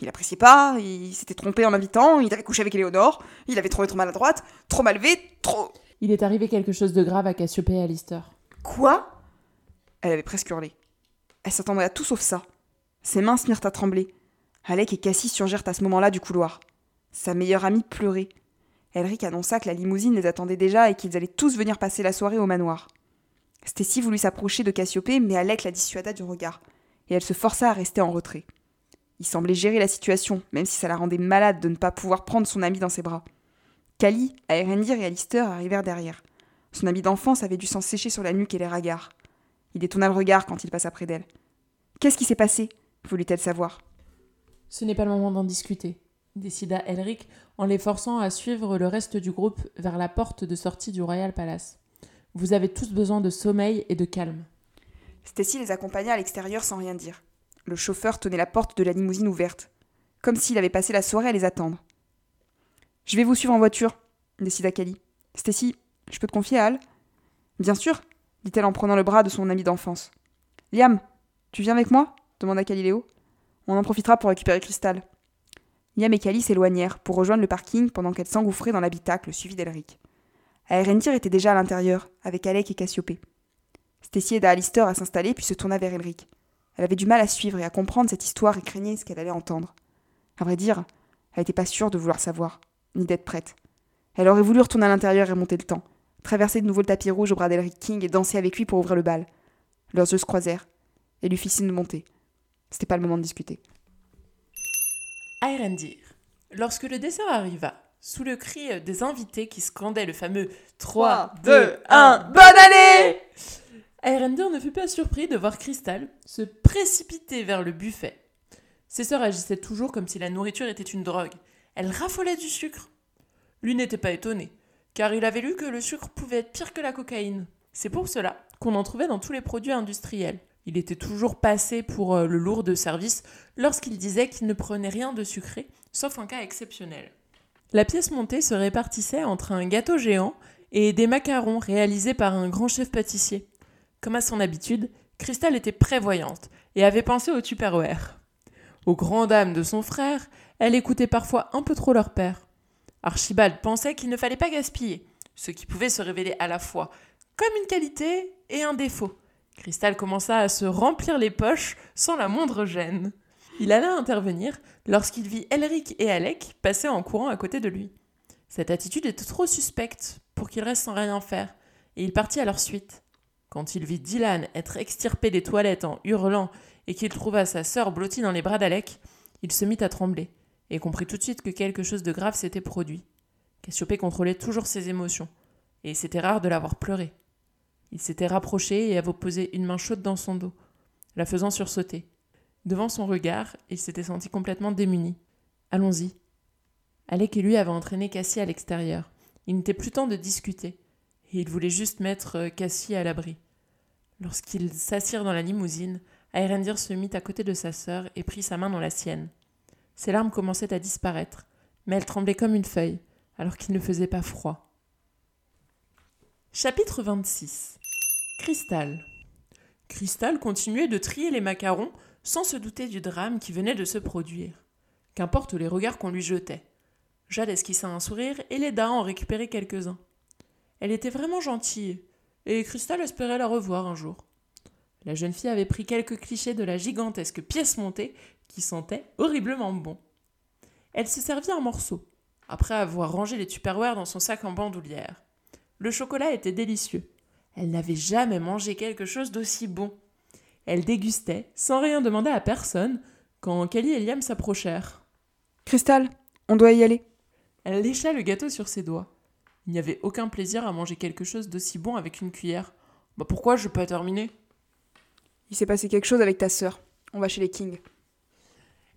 Speaker 2: Il appréciait pas, il s'était trompé en l'invitant, il avait couché avec Éléonore, il avait trouvé trop maladroite, trop malvé, trop.
Speaker 1: Il est arrivé quelque chose de grave à Cassiopée et Alistair.
Speaker 2: Quoi? Elle avait presque hurlé. Elle s'attendait à tout sauf ça. Ses mains se mirent à trembler. Alec et Cassie surgirent à ce moment-là du couloir. Sa meilleure amie pleurait. Elric annonça que la limousine les attendait déjà et qu'ils allaient tous venir passer la soirée au manoir. Stacy voulut s'approcher de Cassiopée, mais Alec la dissuada du regard, et elle se força à rester en retrait. Il semblait gérer la situation, même si ça la rendait malade de ne pas pouvoir prendre son ami dans ses bras. Kali, Aerendir et Alistair arrivèrent derrière. Son ami d'enfance avait dû s'en sécher sur la nuque et les ragards. Il détourna le regard quand il passa près d'elle. Qu'est-ce qui s'est passé voulut-elle savoir?
Speaker 1: Ce n'est pas le moment d'en discuter, décida Elric en les forçant à suivre le reste du groupe vers la porte de sortie du Royal Palace. Vous avez tous besoin de sommeil et de calme.
Speaker 2: Stacy les accompagna à l'extérieur sans rien dire. Le chauffeur tenait la porte de la limousine ouverte, comme s'il avait passé la soirée à les attendre. Je vais vous suivre en voiture, décida Kali. Stacy, je peux te confier à Al Bien sûr, dit-elle en prenant le bras de son ami d'enfance. Liam, tu viens avec moi demanda Caliléo. On en profitera pour récupérer Cristal. Liam et Cali s'éloignèrent pour rejoindre le parking pendant qu'elle s'engouffrait dans l'habitacle suivi d'Elric. Aerendir était déjà à l'intérieur, avec Alec et Cassiopée. Stacy aida Alistair à s'installer puis se tourna vers Elric. Elle avait du mal à suivre et à comprendre cette histoire et craignait ce qu'elle allait entendre. À vrai dire, elle n'était pas sûre de vouloir savoir, ni d'être prête. Elle aurait voulu retourner à l'intérieur et monter le temps, traverser de nouveau le tapis rouge au bras d'Elric King et danser avec lui pour ouvrir le bal. Leurs yeux se croisèrent, et lui fit signe de monter. C'était pas le moment de discuter.
Speaker 1: Aerendir. Lorsque le dessert arriva, sous le cri des invités qui scandaient le fameux 3, 2, 1, bonne année Aerendir ne fut pas surpris de voir Crystal se précipiter vers le buffet. Ses sœurs agissaient toujours comme si la nourriture était une drogue. Elles raffolaient du sucre. Lui n'était pas étonné, car il avait lu que le sucre pouvait être pire que la cocaïne. C'est pour cela qu'on en trouvait dans tous les produits industriels. Il était toujours passé pour euh, le lourd de service lorsqu'il disait qu'il ne prenait rien de sucré, sauf en cas exceptionnel. La pièce montée se répartissait entre un gâteau géant et des macarons réalisés par un grand chef pâtissier. Comme à son habitude, Cristal était prévoyante et avait pensé au Tupperware. Aux grandes dames de son frère, elle écoutait parfois un peu trop leur père. Archibald pensait qu'il ne fallait pas gaspiller, ce qui pouvait se révéler à la fois comme une qualité et un défaut. Cristal commença à se remplir les poches sans la moindre gêne. Il alla intervenir lorsqu'il vit Elric et Alec passer en courant à côté de lui. Cette attitude était trop suspecte pour qu'il reste sans rien faire, et il partit à leur suite. Quand il vit Dylan être extirpé des toilettes en hurlant et qu'il trouva sa sœur blottie dans les bras d'Alec, il se mit à trembler, et comprit tout de suite que quelque chose de grave s'était produit. Cassiopée contrôlait toujours ses émotions, et c'était rare de l'avoir pleuré. Il s'était rapproché et avait posé une main chaude dans son dos, la faisant sursauter. Devant son regard, il s'était senti complètement démuni. Allons-y. Alec et lui avaient entraîné Cassie à l'extérieur. Il n'était plus temps de discuter, et il voulait juste mettre euh, Cassie à l'abri. Lorsqu'ils s'assirent dans la limousine, Aerendir se mit à côté de sa sœur et prit sa main dans la sienne. Ses larmes commençaient à disparaître, mais elles tremblaient comme une feuille, alors qu'il ne faisait pas froid. Chapitre 26 Cristal Cristal continuait de trier les macarons sans se douter du drame qui venait de se produire. Qu'importe les regards qu'on lui jetait. Jade esquissa un sourire et l'aida à en récupérer quelques-uns. Elle était vraiment gentille, et Cristal espérait la revoir un jour. La jeune fille avait pris quelques clichés de la gigantesque pièce montée qui sentait horriblement bon. Elle se servit un morceau, après avoir rangé les tupperwares dans son sac en bandoulière. Le chocolat était délicieux. Elle n'avait jamais mangé quelque chose d'aussi bon. Elle dégustait, sans rien demander à personne, quand Kelly et Liam s'approchèrent.
Speaker 2: Cristal, on doit y aller.
Speaker 1: Elle lécha le gâteau sur ses doigts. Il n'y avait aucun plaisir à manger quelque chose d'aussi bon avec une cuillère. Bah pourquoi je peux pas terminer?
Speaker 2: Il s'est passé quelque chose avec ta sœur. On va chez les Kings.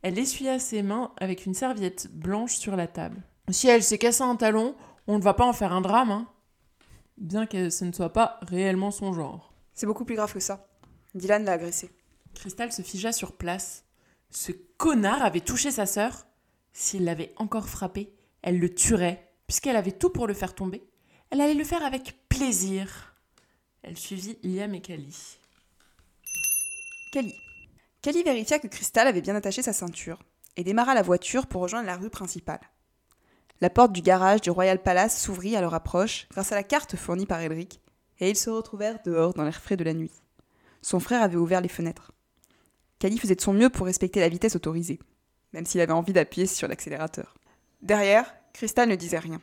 Speaker 1: Elle essuya ses mains avec une serviette blanche sur la table. Si elle s'est cassé un talon, on ne va pas en faire un drame, hein Bien que ce ne soit pas réellement son genre.
Speaker 2: C'est beaucoup plus grave que ça. Dylan l'a agressé.
Speaker 1: Cristal se figea sur place. Ce connard avait touché sa sœur. S'il l'avait encore frappé, elle le tuerait, puisqu'elle avait tout pour le faire tomber. Elle allait le faire avec plaisir. Elle suivit Liam et Kali.
Speaker 2: Kali. Kali vérifia que Cristal avait bien attaché sa ceinture et démarra la voiture pour rejoindre la rue principale. La porte du garage du Royal Palace s'ouvrit à leur approche grâce à la carte fournie par Elric, et ils se retrouvèrent dehors dans l'air frais de la nuit. Son frère avait ouvert les fenêtres. Kali faisait de son mieux pour respecter la vitesse autorisée, même s'il avait envie d'appuyer sur l'accélérateur. Derrière, Crystal ne disait rien.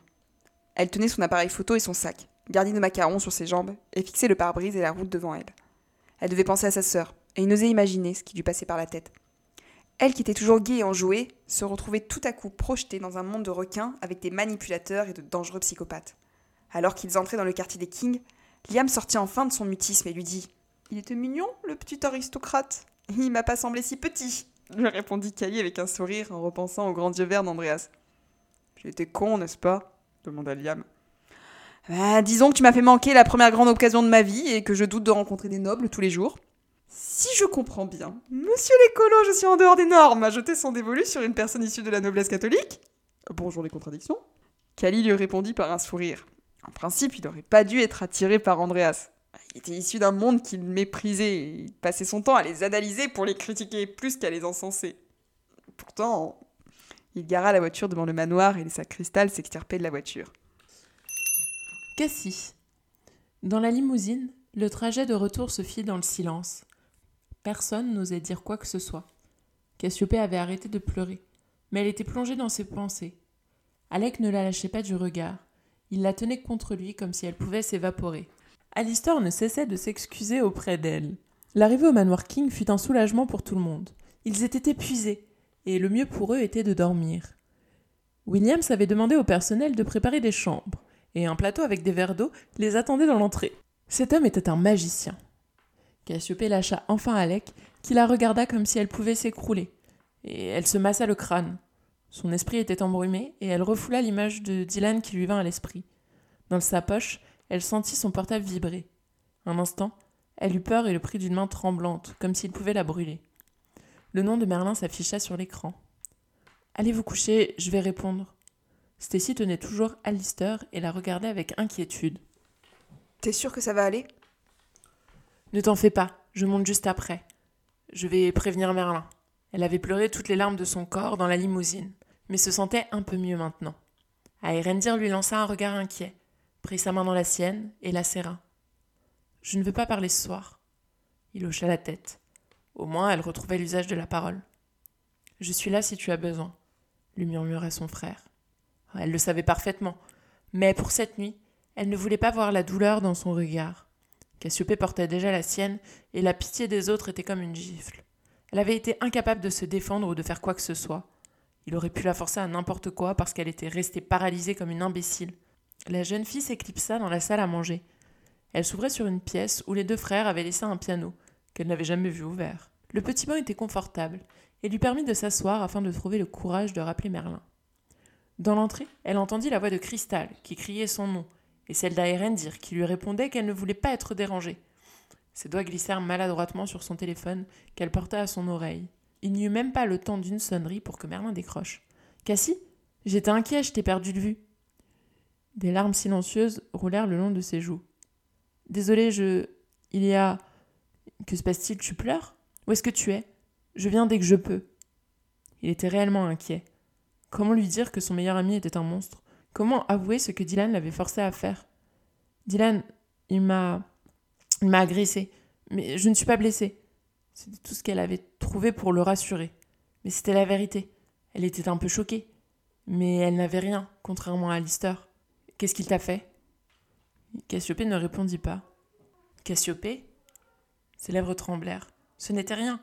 Speaker 2: Elle tenait son appareil photo et son sac, gardait de macarons sur ses jambes et fixait le pare-brise et la route devant elle. Elle devait penser à sa sœur, et il n'osait imaginer ce qui lui passait par la tête. Elle, qui était toujours gaie et enjouée, se retrouvait tout à coup projetée dans un monde de requins avec des manipulateurs et de dangereux psychopathes. Alors qu'ils entraient dans le quartier des Kings, Liam sortit enfin de son mutisme et lui dit Il était mignon, le petit aristocrate. Il m'a pas semblé si petit, lui répondit Kali avec un sourire en repensant aux grands yeux verts d'Andreas. J'ai été con, n'est-ce pas? demanda Liam. Bah, disons que tu m'as fait manquer la première grande occasion de ma vie et que je doute de rencontrer des nobles tous les jours. Si je comprends bien, monsieur l'écolo, je suis en dehors des normes, a jeté son dévolu sur une personne issue de la noblesse catholique Bonjour les contradictions. Kali lui répondit par un sourire. En principe, il n'aurait pas dû être attiré par Andreas. Il était issu d'un monde qu'il méprisait et il passait son temps à les analyser pour les critiquer plus qu'à les encenser. Pourtant, il gara la voiture devant le manoir et laissa Cristal s'extirper de la voiture.
Speaker 1: Cassie. Dans la limousine, le trajet de retour se fit dans le silence. Personne n'osait dire quoi que ce soit. Cassiopée avait arrêté de pleurer, mais elle était plongée dans ses pensées. Alec ne la lâchait pas du regard. Il la tenait contre lui comme si elle pouvait s'évaporer. Alistair ne cessait de s'excuser auprès d'elle. L'arrivée au manoir King fut un soulagement pour tout le monde. Ils étaient épuisés, et le mieux pour eux était de dormir. Williams avait demandé au personnel de préparer des chambres, et un plateau avec des verres d'eau les attendait dans l'entrée. Cet homme était un magicien. Cassiopée lâcha enfin Alec, qui la regarda comme si elle pouvait s'écrouler, et elle se massa le crâne. Son esprit était embrumé, et elle refoula l'image de Dylan qui lui vint à l'esprit. Dans sa poche, elle sentit son portable vibrer. Un instant, elle eut peur et le prit d'une main tremblante, comme s'il pouvait la brûler. Le nom de Merlin s'afficha sur l'écran. Allez vous coucher, je vais répondre. Stacy tenait toujours Alistair et la regardait avec inquiétude.
Speaker 2: T'es sûr que ça va aller?
Speaker 1: Ne t'en fais pas, je monte juste après. Je vais prévenir Merlin. Elle avait pleuré toutes les larmes de son corps dans la limousine, mais se sentait un peu mieux maintenant. Aérendir lui lança un regard inquiet, prit sa main dans la sienne et la serra. Je ne veux pas parler ce soir. Il hocha la tête. Au moins elle retrouvait l'usage de la parole. Je suis là si tu as besoin, lui murmura son frère. Elle le savait parfaitement, mais pour cette nuit, elle ne voulait pas voir la douleur dans son regard. Cassiopée portait déjà la sienne, et la pitié des autres était comme une gifle. Elle avait été incapable de se défendre ou de faire quoi que ce soit. Il aurait pu la forcer à n'importe quoi parce qu'elle était restée paralysée comme une imbécile. La jeune fille s'éclipsa dans la salle à manger. Elle s'ouvrait sur une pièce où les deux frères avaient laissé un piano, qu'elle n'avait jamais vu ouvert. Le petit banc était confortable et lui permit de s'asseoir afin de trouver le courage de rappeler Merlin. Dans l'entrée, elle entendit la voix de Cristal qui criait son nom et celle d'Aérendir qui lui répondait qu'elle ne voulait pas être dérangée. Ses doigts glissèrent maladroitement sur son téléphone qu'elle porta à son oreille. Il n'y eut même pas le temps d'une sonnerie pour que Merlin décroche. Cassie J'étais inquiet, je t'ai perdu de vue. Des larmes silencieuses roulèrent le long de ses joues. Désolé, je. Il y a. Que se passe-t-il? Tu pleures? Où est-ce que tu es? Je viens dès que je peux. Il était réellement inquiet. Comment lui dire que son meilleur ami était un monstre? Comment avouer ce que Dylan l'avait forcé à faire? Dylan, il m'a. Il m'a agressé. Mais je ne suis pas blessée. C'était tout ce qu'elle avait trouvé pour le rassurer. Mais c'était la vérité. Elle était un peu choquée. Mais elle n'avait rien, contrairement à Lister. Qu'est-ce qu'il t'a fait? Cassiopée ne répondit pas. Cassiopée? Ses lèvres tremblèrent. Ce n'était rien.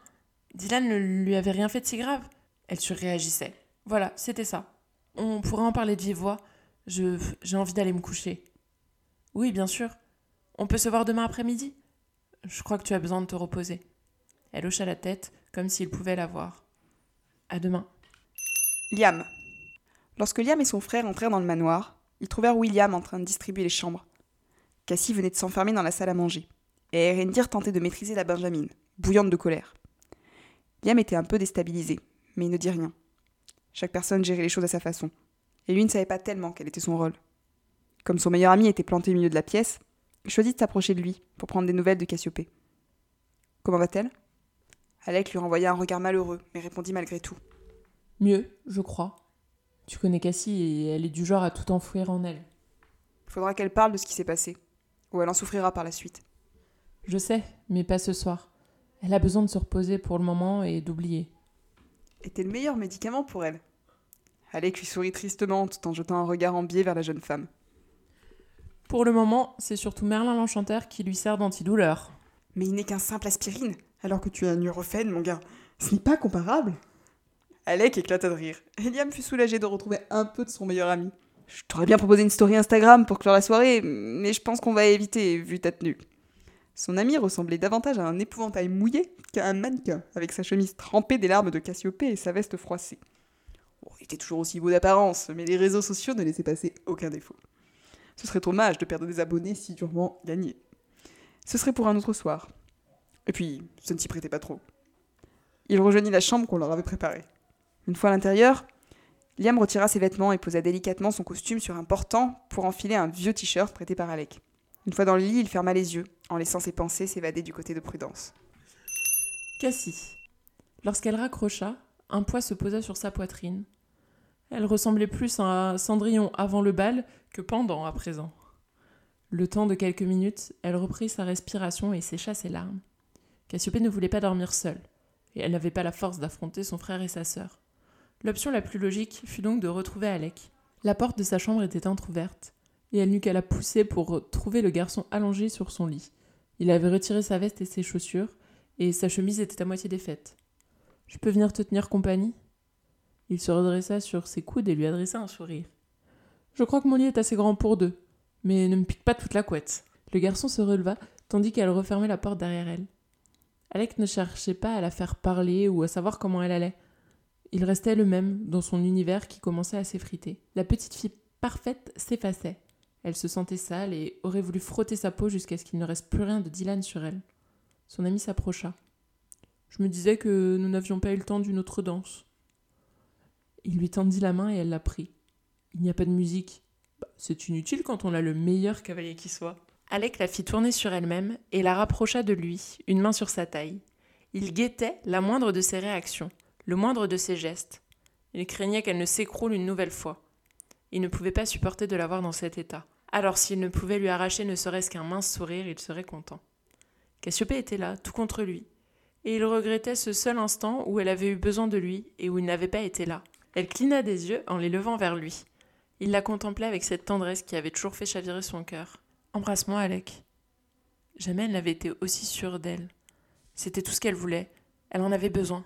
Speaker 1: Dylan ne lui avait rien fait de si grave. Elle surréagissait. Voilà, c'était ça. On pourrait en parler de vive voix. J'ai envie d'aller me coucher. Oui, bien sûr. On peut se voir demain après-midi? Je crois que tu as besoin de te reposer. Elle hocha la tête, comme s'il pouvait la voir. À demain.
Speaker 2: Liam. Lorsque Liam et son frère entrèrent dans le manoir, ils trouvèrent William en train de distribuer les chambres. Cassie venait de s'enfermer dans la salle à manger, et Erendir tentait de maîtriser la Benjamine, bouillante de colère. Liam était un peu déstabilisé, mais il ne dit rien. Chaque personne gérait les choses à sa façon, et lui ne savait pas tellement quel était son rôle. Comme son meilleur ami était planté au milieu de la pièce, il choisit de s'approcher de lui pour prendre des nouvelles de Cassiopée. Comment va-t-elle? Alec lui renvoya un regard malheureux, mais répondit malgré tout.
Speaker 1: Mieux, je crois. Tu connais Cassie et elle est du genre à tout enfouir en elle.
Speaker 2: Il faudra qu'elle parle de ce qui s'est passé, ou elle en souffrira par la suite.
Speaker 1: Je sais, mais pas ce soir. Elle a besoin de se reposer pour le moment et d'oublier.
Speaker 2: Était le meilleur médicament pour elle. Alec lui sourit tristement tout en jetant un regard en biais vers la jeune femme.
Speaker 1: Pour le moment, c'est surtout Merlin l'Enchanteur qui lui sert d'antidouleur.
Speaker 2: Mais il n'est qu'un simple aspirine, alors que tu as un Nurofen, mon gars. Ce n'est pas comparable. Alec éclata de rire. Eliam fut soulagé de retrouver un peu de son meilleur ami. Je t'aurais bien proposé une story Instagram pour clore la soirée, mais je pense qu'on va éviter, vu ta tenue. Son ami ressemblait davantage à un épouvantail mouillé qu'à un mannequin, avec sa chemise trempée des larmes de Cassiopée et sa veste froissée. Il était toujours aussi beau d'apparence, mais les réseaux sociaux ne laissaient passer aucun défaut. Ce serait dommage de perdre des abonnés si durement gagnés. Ce serait pour un autre soir. Et puis, ça ne s'y prêtait pas trop. Il rejoignit la chambre qu'on leur avait préparée. Une fois à l'intérieur, Liam retira ses vêtements et posa délicatement son costume sur un portant pour enfiler un vieux t-shirt prêté par Alec. Une fois dans le lit, il ferma les yeux, en laissant ses pensées s'évader du côté de Prudence.
Speaker 1: Cassie. Lorsqu'elle raccrocha, un poids se posa sur sa poitrine. Elle ressemblait plus à un cendrillon avant le bal que pendant à présent. Le temps de quelques minutes, elle reprit sa respiration et sécha ses larmes. Cassiopée ne voulait pas dormir seule, et elle n'avait pas la force d'affronter son frère et sa sœur. L'option la plus logique fut donc de retrouver Alec. La porte de sa chambre était entr'ouverte, et elle n'eut qu'à la pousser pour trouver le garçon allongé sur son lit. Il avait retiré sa veste et ses chaussures, et sa chemise était à moitié défaite. Je peux venir te tenir compagnie? Il se redressa sur ses coudes et lui adressa un sourire. Je crois que mon lit est assez grand pour deux, mais ne me pique pas toute la couette. Le garçon se releva, tandis qu'elle refermait la porte derrière elle. Alec ne cherchait pas à la faire parler ou à savoir comment elle allait. Il restait le même dans son univers qui commençait à s'effriter. La petite fille parfaite s'effaçait. Elle se sentait sale et aurait voulu frotter sa peau jusqu'à ce qu'il ne reste plus rien de Dylan sur elle. Son ami s'approcha. Je me disais que nous n'avions pas eu le temps d'une autre danse. Il lui tendit la main et elle la prit. Il n'y a pas de musique. Bah, c'est inutile quand on a le meilleur cavalier qui soit. Alec la fit tourner sur elle-même et la rapprocha de lui, une main sur sa taille. Il guettait la moindre de ses réactions, le moindre de ses gestes. Il craignait qu'elle ne s'écroule une nouvelle fois. Il ne pouvait pas supporter de la voir dans cet état. Alors s'il ne pouvait lui arracher ne serait-ce qu'un mince sourire, il serait content. Cassiopée était là, tout contre lui, et il regrettait ce seul instant où elle avait eu besoin de lui et où il n'avait pas été là. Elle cligna des yeux en les levant vers lui. Il la contemplait avec cette tendresse qui avait toujours fait chavirer son cœur. Embrasse-moi, Alec. Jamais elle n'avait été aussi sûre d'elle. C'était tout ce qu'elle voulait. Elle en avait besoin.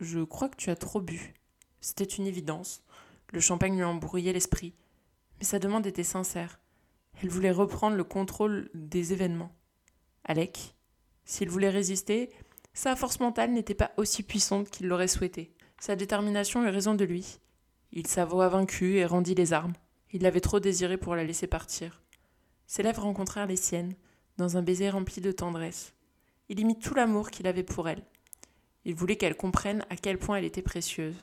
Speaker 1: Je crois que tu as trop bu. C'était une évidence. Le champagne lui embrouillait l'esprit. Mais sa demande était sincère. Elle voulait reprendre le contrôle des événements. Alec, s'il voulait résister, sa force mentale n'était pas aussi puissante qu'il l'aurait souhaité. Sa détermination eut raison de lui. Il s'avoua vaincu et rendit les armes. Il l'avait trop désiré pour la laisser partir. Ses lèvres rencontrèrent les siennes, dans un baiser rempli de tendresse. Il y mit tout l'amour qu'il avait pour elle. Il voulait qu'elle comprenne à quel point elle était précieuse.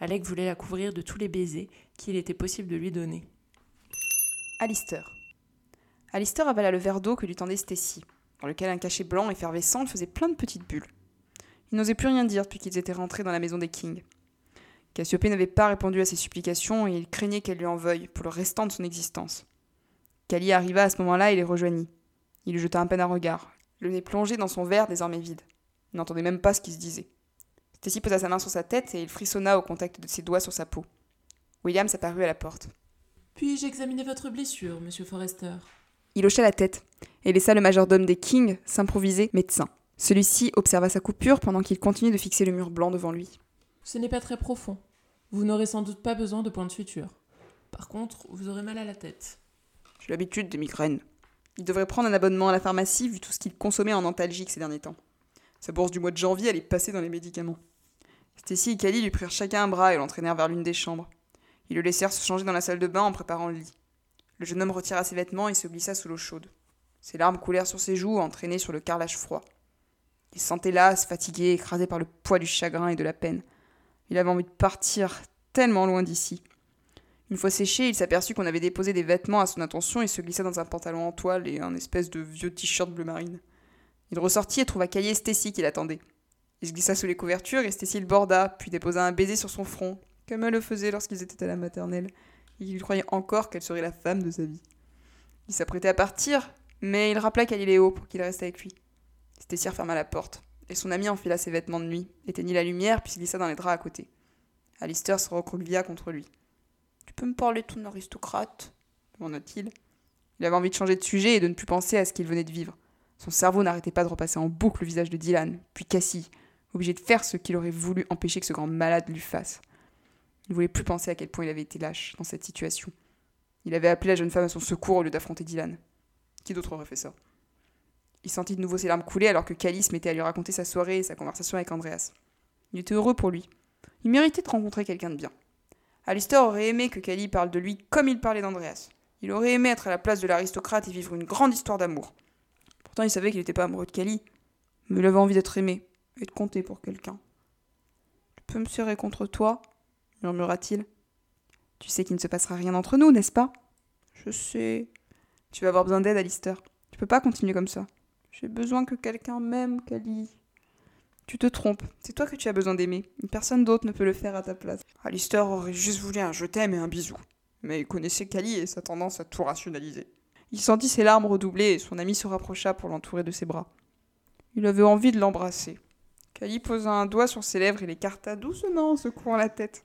Speaker 1: Alec voulait la couvrir de tous les baisers qu'il était possible de lui donner.
Speaker 2: Alistair. Alistair avala le verre d'eau que lui tendait Stacy, dans lequel un cachet blanc effervescent faisait plein de petites bulles. Il n'osait plus rien dire depuis qu'ils étaient rentrés dans la maison des Kings. Cassiopée n'avait pas répondu à ses supplications et il craignait qu'elle lui en veuille pour le restant de son existence. Kali arriva à ce moment-là et les rejoignit. Il lui jeta un peine un regard, le nez plongé dans son verre désormais vide. Il n'entendait même pas ce qui se disait. Stacy posa sa main sur sa tête et il frissonna au contact de ses doigts sur sa peau. William s'apparut à la porte.
Speaker 1: Puis-je examiner votre blessure, monsieur Forrester?
Speaker 2: Il hocha la tête et laissa le majordome des Kings s'improviser médecin. Celui-ci observa sa coupure pendant qu'il continuait de fixer le mur blanc devant lui.
Speaker 1: Ce n'est pas très profond. Vous n'aurez sans doute pas besoin de points de suture. Par contre, vous aurez mal à la tête.
Speaker 2: J'ai l'habitude des migraines. Il devrait prendre un abonnement à la pharmacie vu tout ce qu'il consommait en antalgique ces derniers temps. Sa bourse du mois de janvier allait passer dans les médicaments. Stacy et Cali lui prirent chacun un bras et l'entraînèrent vers l'une des chambres. Ils le laissèrent se changer dans la salle de bain en préparant le lit. Le jeune homme retira ses vêtements et se glissa sous l'eau chaude. Ses larmes coulèrent sur ses joues, entraînées sur le carrelage froid. Il se sentait las, fatigué, écrasé par le poids du chagrin et de la peine. Il avait envie de partir tellement loin d'ici. Une fois séché, il s'aperçut qu'on avait déposé des vêtements à son attention et se glissa dans un pantalon en toile et un espèce de vieux t-shirt bleu marine. Il ressortit et trouva Caillé Stacy qui l'attendait. Il se glissa sous les couvertures et Stacy le borda, puis déposa un baiser sur son front, comme elle le faisait lorsqu'ils étaient à la maternelle, et il croyait encore qu'elle serait la femme de sa vie. Il s'apprêtait à partir, mais il rappela Galiléo pour qu'il reste avec lui. Stacy referma la porte, et son ami enfila ses vêtements de nuit, éteignit la lumière, puis se glissa dans les draps à côté. Alistair se recroquevilla contre lui. Tu peux me parler de ton aristocrate? demanda-t-il. Il avait envie de changer de sujet et de ne plus penser à ce qu'il venait de vivre. Son cerveau n'arrêtait pas de repasser en boucle le visage de Dylan, puis Cassie, obligé de faire ce qu'il aurait voulu empêcher que ce grand malade lui fasse. Il ne voulait plus penser à quel point il avait été lâche dans cette situation. Il avait appelé la jeune femme à son secours au lieu d'affronter Dylan. Qui d'autre aurait fait ça? Il sentit de nouveau ses larmes couler alors que Calice mettait à lui raconter sa soirée et sa conversation avec Andreas. Il était heureux pour lui. Il méritait de rencontrer quelqu'un de bien. Alistair aurait aimé que Cali parle de lui comme il parlait d'Andreas. Il aurait aimé être à la place de l'aristocrate et vivre une grande histoire d'amour. Pourtant, il savait qu'il n'était pas amoureux de Cali, mais il avait envie d'être aimé et de compter pour quelqu'un. Tu peux me serrer contre toi murmura-t-il. Tu sais qu'il ne se passera rien entre nous, n'est-ce pas? Je sais. Tu vas avoir besoin d'aide, Alistair. Tu peux pas continuer comme ça. J'ai besoin que quelqu'un m'aime, Cali. Tu te trompes. C'est toi que tu as besoin d'aimer. Personne d'autre ne peut le faire à ta place. Alistair aurait juste voulu un je t'aime et un bisou. Mais il connaissait Cali et sa tendance à tout rationaliser. Il sentit ses larmes redoubler et son ami se rapprocha pour l'entourer de ses bras. Il avait envie de l'embrasser. Cali posa un doigt sur ses lèvres et l'écarta doucement en secouant la tête.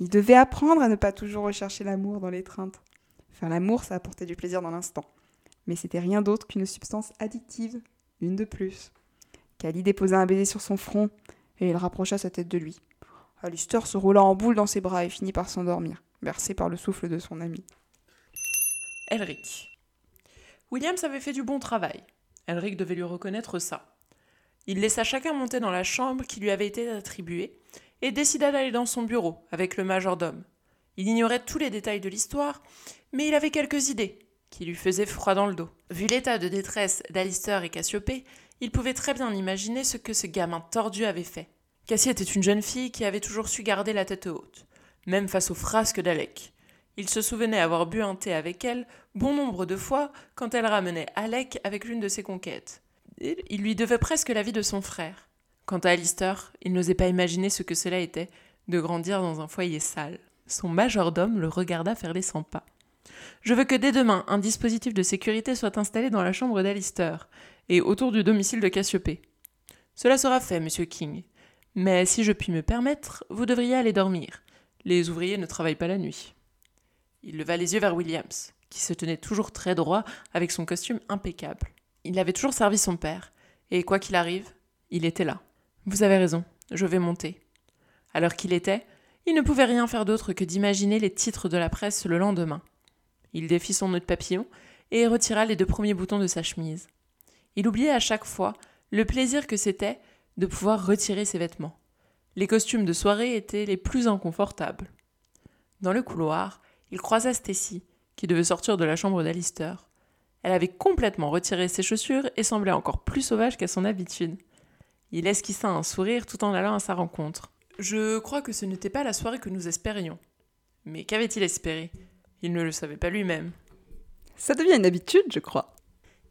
Speaker 2: Il devait apprendre à ne pas toujours rechercher l'amour dans l'étreinte. Faire l'amour, ça apportait du plaisir dans l'instant. Mais c'était rien d'autre qu'une substance addictive, une de plus. Cali déposa un baiser sur son front et il rapprocha sa tête de lui. Alistair se roula en boule dans ses bras et finit par s'endormir, bercé par le souffle de son ami.
Speaker 1: Elric. Williams avait fait du bon travail. Elric devait lui reconnaître ça. Il laissa chacun monter dans la chambre qui lui avait été attribuée et décida d'aller dans son bureau avec le majordome. Il ignorait tous les détails de l'histoire, mais il avait quelques idées qui lui faisaient froid dans le dos. Vu l'état de détresse d'Alistair et Cassiopée, il pouvait très bien imaginer ce que ce gamin tordu avait fait. Cassie était une jeune fille qui avait toujours su garder la tête haute, même face aux frasques d'Alec. Il se souvenait avoir bu un thé avec elle bon nombre de fois quand elle ramenait Alec avec l'une de ses conquêtes. Il lui devait presque la vie de son frère. Quant à Alistair, il n'osait pas imaginer ce que cela était de grandir dans un foyer sale. Son majordome le regarda faire les cent pas. Je veux que dès demain, un dispositif de sécurité soit installé dans la chambre d'Alistair et autour du domicile de Cassiopée. Cela sera fait, monsieur King. Mais si je puis me permettre, vous devriez aller dormir. Les ouvriers ne travaillent pas la nuit. Il leva les yeux vers Williams, qui se tenait toujours très droit avec son costume impeccable. Il avait toujours servi son père, et quoi qu'il arrive, il était là. Vous avez raison, je vais monter. L'heure qu'il était, il ne pouvait rien faire d'autre que d'imaginer les titres de la presse le lendemain. Il défit son nœud de papillon et retira les deux premiers boutons de sa chemise. Il oubliait à chaque fois le plaisir que c'était de pouvoir retirer ses vêtements. Les costumes de soirée étaient les plus inconfortables. Dans le couloir, il croisa Stacy, qui devait sortir de la chambre d'Alister. Elle avait complètement retiré ses chaussures et semblait encore plus sauvage qu'à son habitude. Il esquissa un sourire tout en allant à sa rencontre. Je crois que ce n'était pas la soirée que nous espérions. Mais qu'avait-il espéré? Il ne le savait pas lui-même.
Speaker 2: Ça devient une habitude, je crois.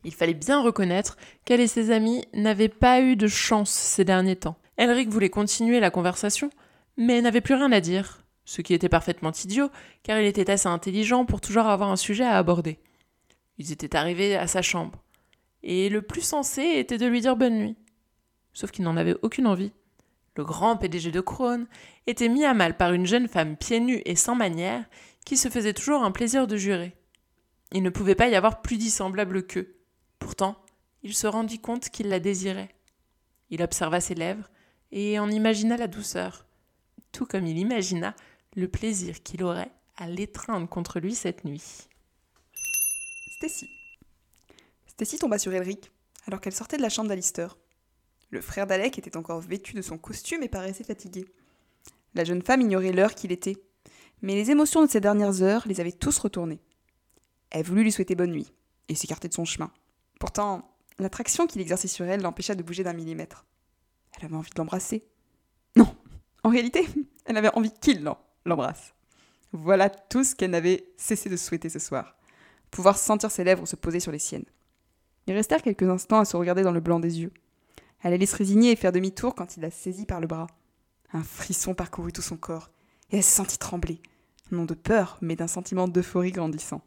Speaker 1: Il fallait bien reconnaître qu'elle et ses amis n'avaient pas eu de chance ces derniers temps. Elric voulait continuer la conversation, mais n'avait plus rien à dire, ce qui était parfaitement idiot, car il était assez intelligent pour toujours avoir un sujet à aborder. Ils étaient arrivés à sa chambre, et le plus sensé était de lui dire bonne nuit. Sauf qu'il n'en avait aucune envie. Le grand PDG de Krone était mis à mal par une jeune femme pieds nus et sans manières qui se faisait toujours un plaisir de jurer. Il ne pouvait pas y avoir plus dissemblable qu'eux. Pourtant, il se rendit compte qu'il la désirait. Il observa ses lèvres et en imagina la douceur, tout comme il imagina le plaisir qu'il aurait à l'étreindre contre lui cette nuit.
Speaker 2: Stacy. Stacy tomba sur Elric alors qu'elle sortait de la chambre d'Alister. Le frère d'Alec était encore vêtu de son costume et paraissait fatigué. La jeune femme ignorait l'heure qu'il était, mais les émotions de ces dernières heures les avaient tous retournés. Elle voulut lui souhaiter bonne nuit et s'écarter de son chemin. Pourtant, l'attraction qu'il exerçait sur elle l'empêcha de bouger d'un millimètre. Elle avait envie de l'embrasser. Non, en réalité, <laughs> elle avait envie qu'il l'embrasse. Voilà tout ce qu'elle n'avait cessé de souhaiter ce soir. Pouvoir sentir ses lèvres se poser sur les siennes. Ils restèrent quelques instants à se regarder dans le blanc des yeux. Elle allait se résigner et faire demi-tour quand il la saisit par le bras. Un frisson parcourut tout son corps, et elle se sentit trembler, non de peur, mais d'un sentiment d'euphorie grandissant.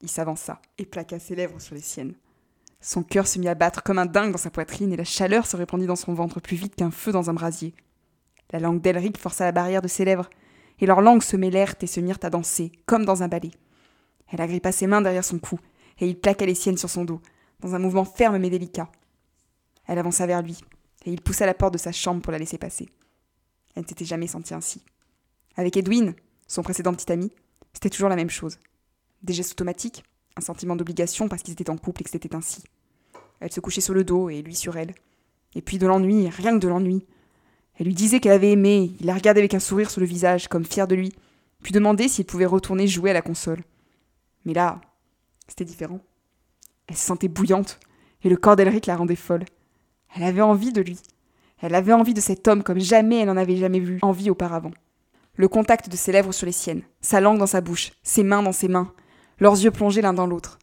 Speaker 2: Il s'avança et plaqua ses lèvres sur les siennes. Son cœur se mit à battre comme un dingue dans sa poitrine et la chaleur se répandit dans son ventre plus vite qu'un feu dans un brasier. La langue d'Elric força la barrière de ses lèvres, et leurs langues se mêlèrent et se mirent à danser, comme dans un ballet. Elle agrippa ses mains derrière son cou, et il plaqua les siennes sur son dos, dans un mouvement ferme mais délicat. Elle avança vers lui, et il poussa la porte de sa chambre pour la laisser passer. Elle ne s'était jamais sentie ainsi. Avec Edwin, son précédent petit ami, c'était toujours la même chose. Des gestes automatiques, un sentiment d'obligation parce qu'ils étaient en couple et que c'était ainsi. Elle se couchait sur le dos et lui sur elle. Et puis de l'ennui, rien que de l'ennui. Elle lui disait qu'elle avait aimé, il la regardait avec un sourire sur le visage, comme fier de lui, puis demandait s'il pouvait retourner jouer à la console. Mais là, c'était différent. Elle se sentait bouillante, et le corps d'Elric la rendait folle. Elle avait envie de lui. Elle avait envie de cet homme comme jamais elle n'en avait jamais vu envie auparavant. Le contact de ses lèvres sur les siennes, sa langue dans sa bouche, ses mains dans ses mains, leurs yeux plongés l'un dans l'autre.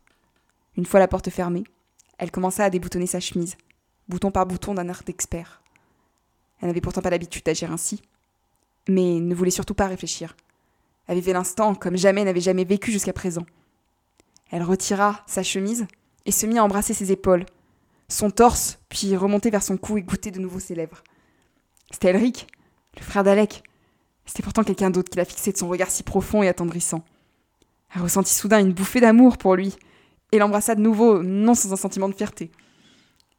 Speaker 2: Une fois la porte fermée, elle commença à déboutonner sa chemise, bouton par bouton d'un art d'expert. Elle n'avait pourtant pas l'habitude d'agir ainsi, mais ne voulait surtout pas réfléchir. Elle vivait l'instant comme jamais n'avait jamais vécu jusqu'à présent. Elle retira sa chemise et se mit à embrasser ses épaules, son torse, puis remonter vers son cou et goûter de nouveau ses lèvres. C'était Elric, le frère d'Alec. C'était pourtant quelqu'un d'autre qui la fixait de son regard si profond et attendrissant. Elle ressentit soudain une bouffée d'amour pour lui, et l'embrassa de nouveau, non sans un sentiment de fierté.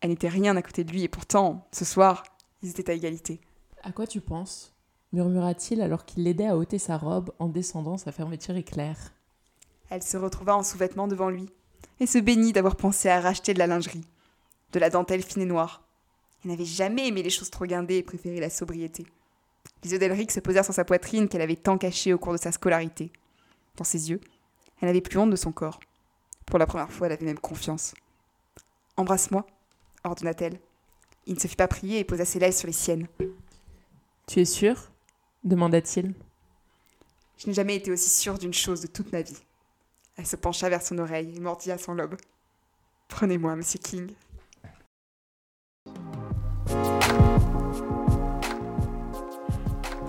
Speaker 2: Elle n'était rien à côté de lui, et pourtant, ce soir, ils étaient à égalité.
Speaker 1: À quoi tu penses? murmura-t-il alors qu'il l'aidait à ôter sa robe en descendant sa fermeture éclair.
Speaker 2: Elle se retrouva en sous-vêtements devant lui, et se bénit d'avoir pensé à racheter de la lingerie, de la dentelle fine et noire. Elle n'avait jamais aimé les choses trop guindées et préféré la sobriété. Les yeux d'Elric se posèrent sur sa poitrine qu'elle avait tant cachée au cours de sa scolarité. Dans ses yeux, elle n'avait plus honte de son corps. Pour la première fois, elle avait même confiance. Embrasse-moi, ordonna-t-elle. Il ne se fit pas prier et posa ses lèvres sur les siennes.
Speaker 1: Tu es sûr? demanda-t-il.
Speaker 2: Je n'ai jamais été aussi sûre d'une chose de toute ma vie. Elle se pencha vers son oreille et mordit à son lobe. Prenez-moi, monsieur King.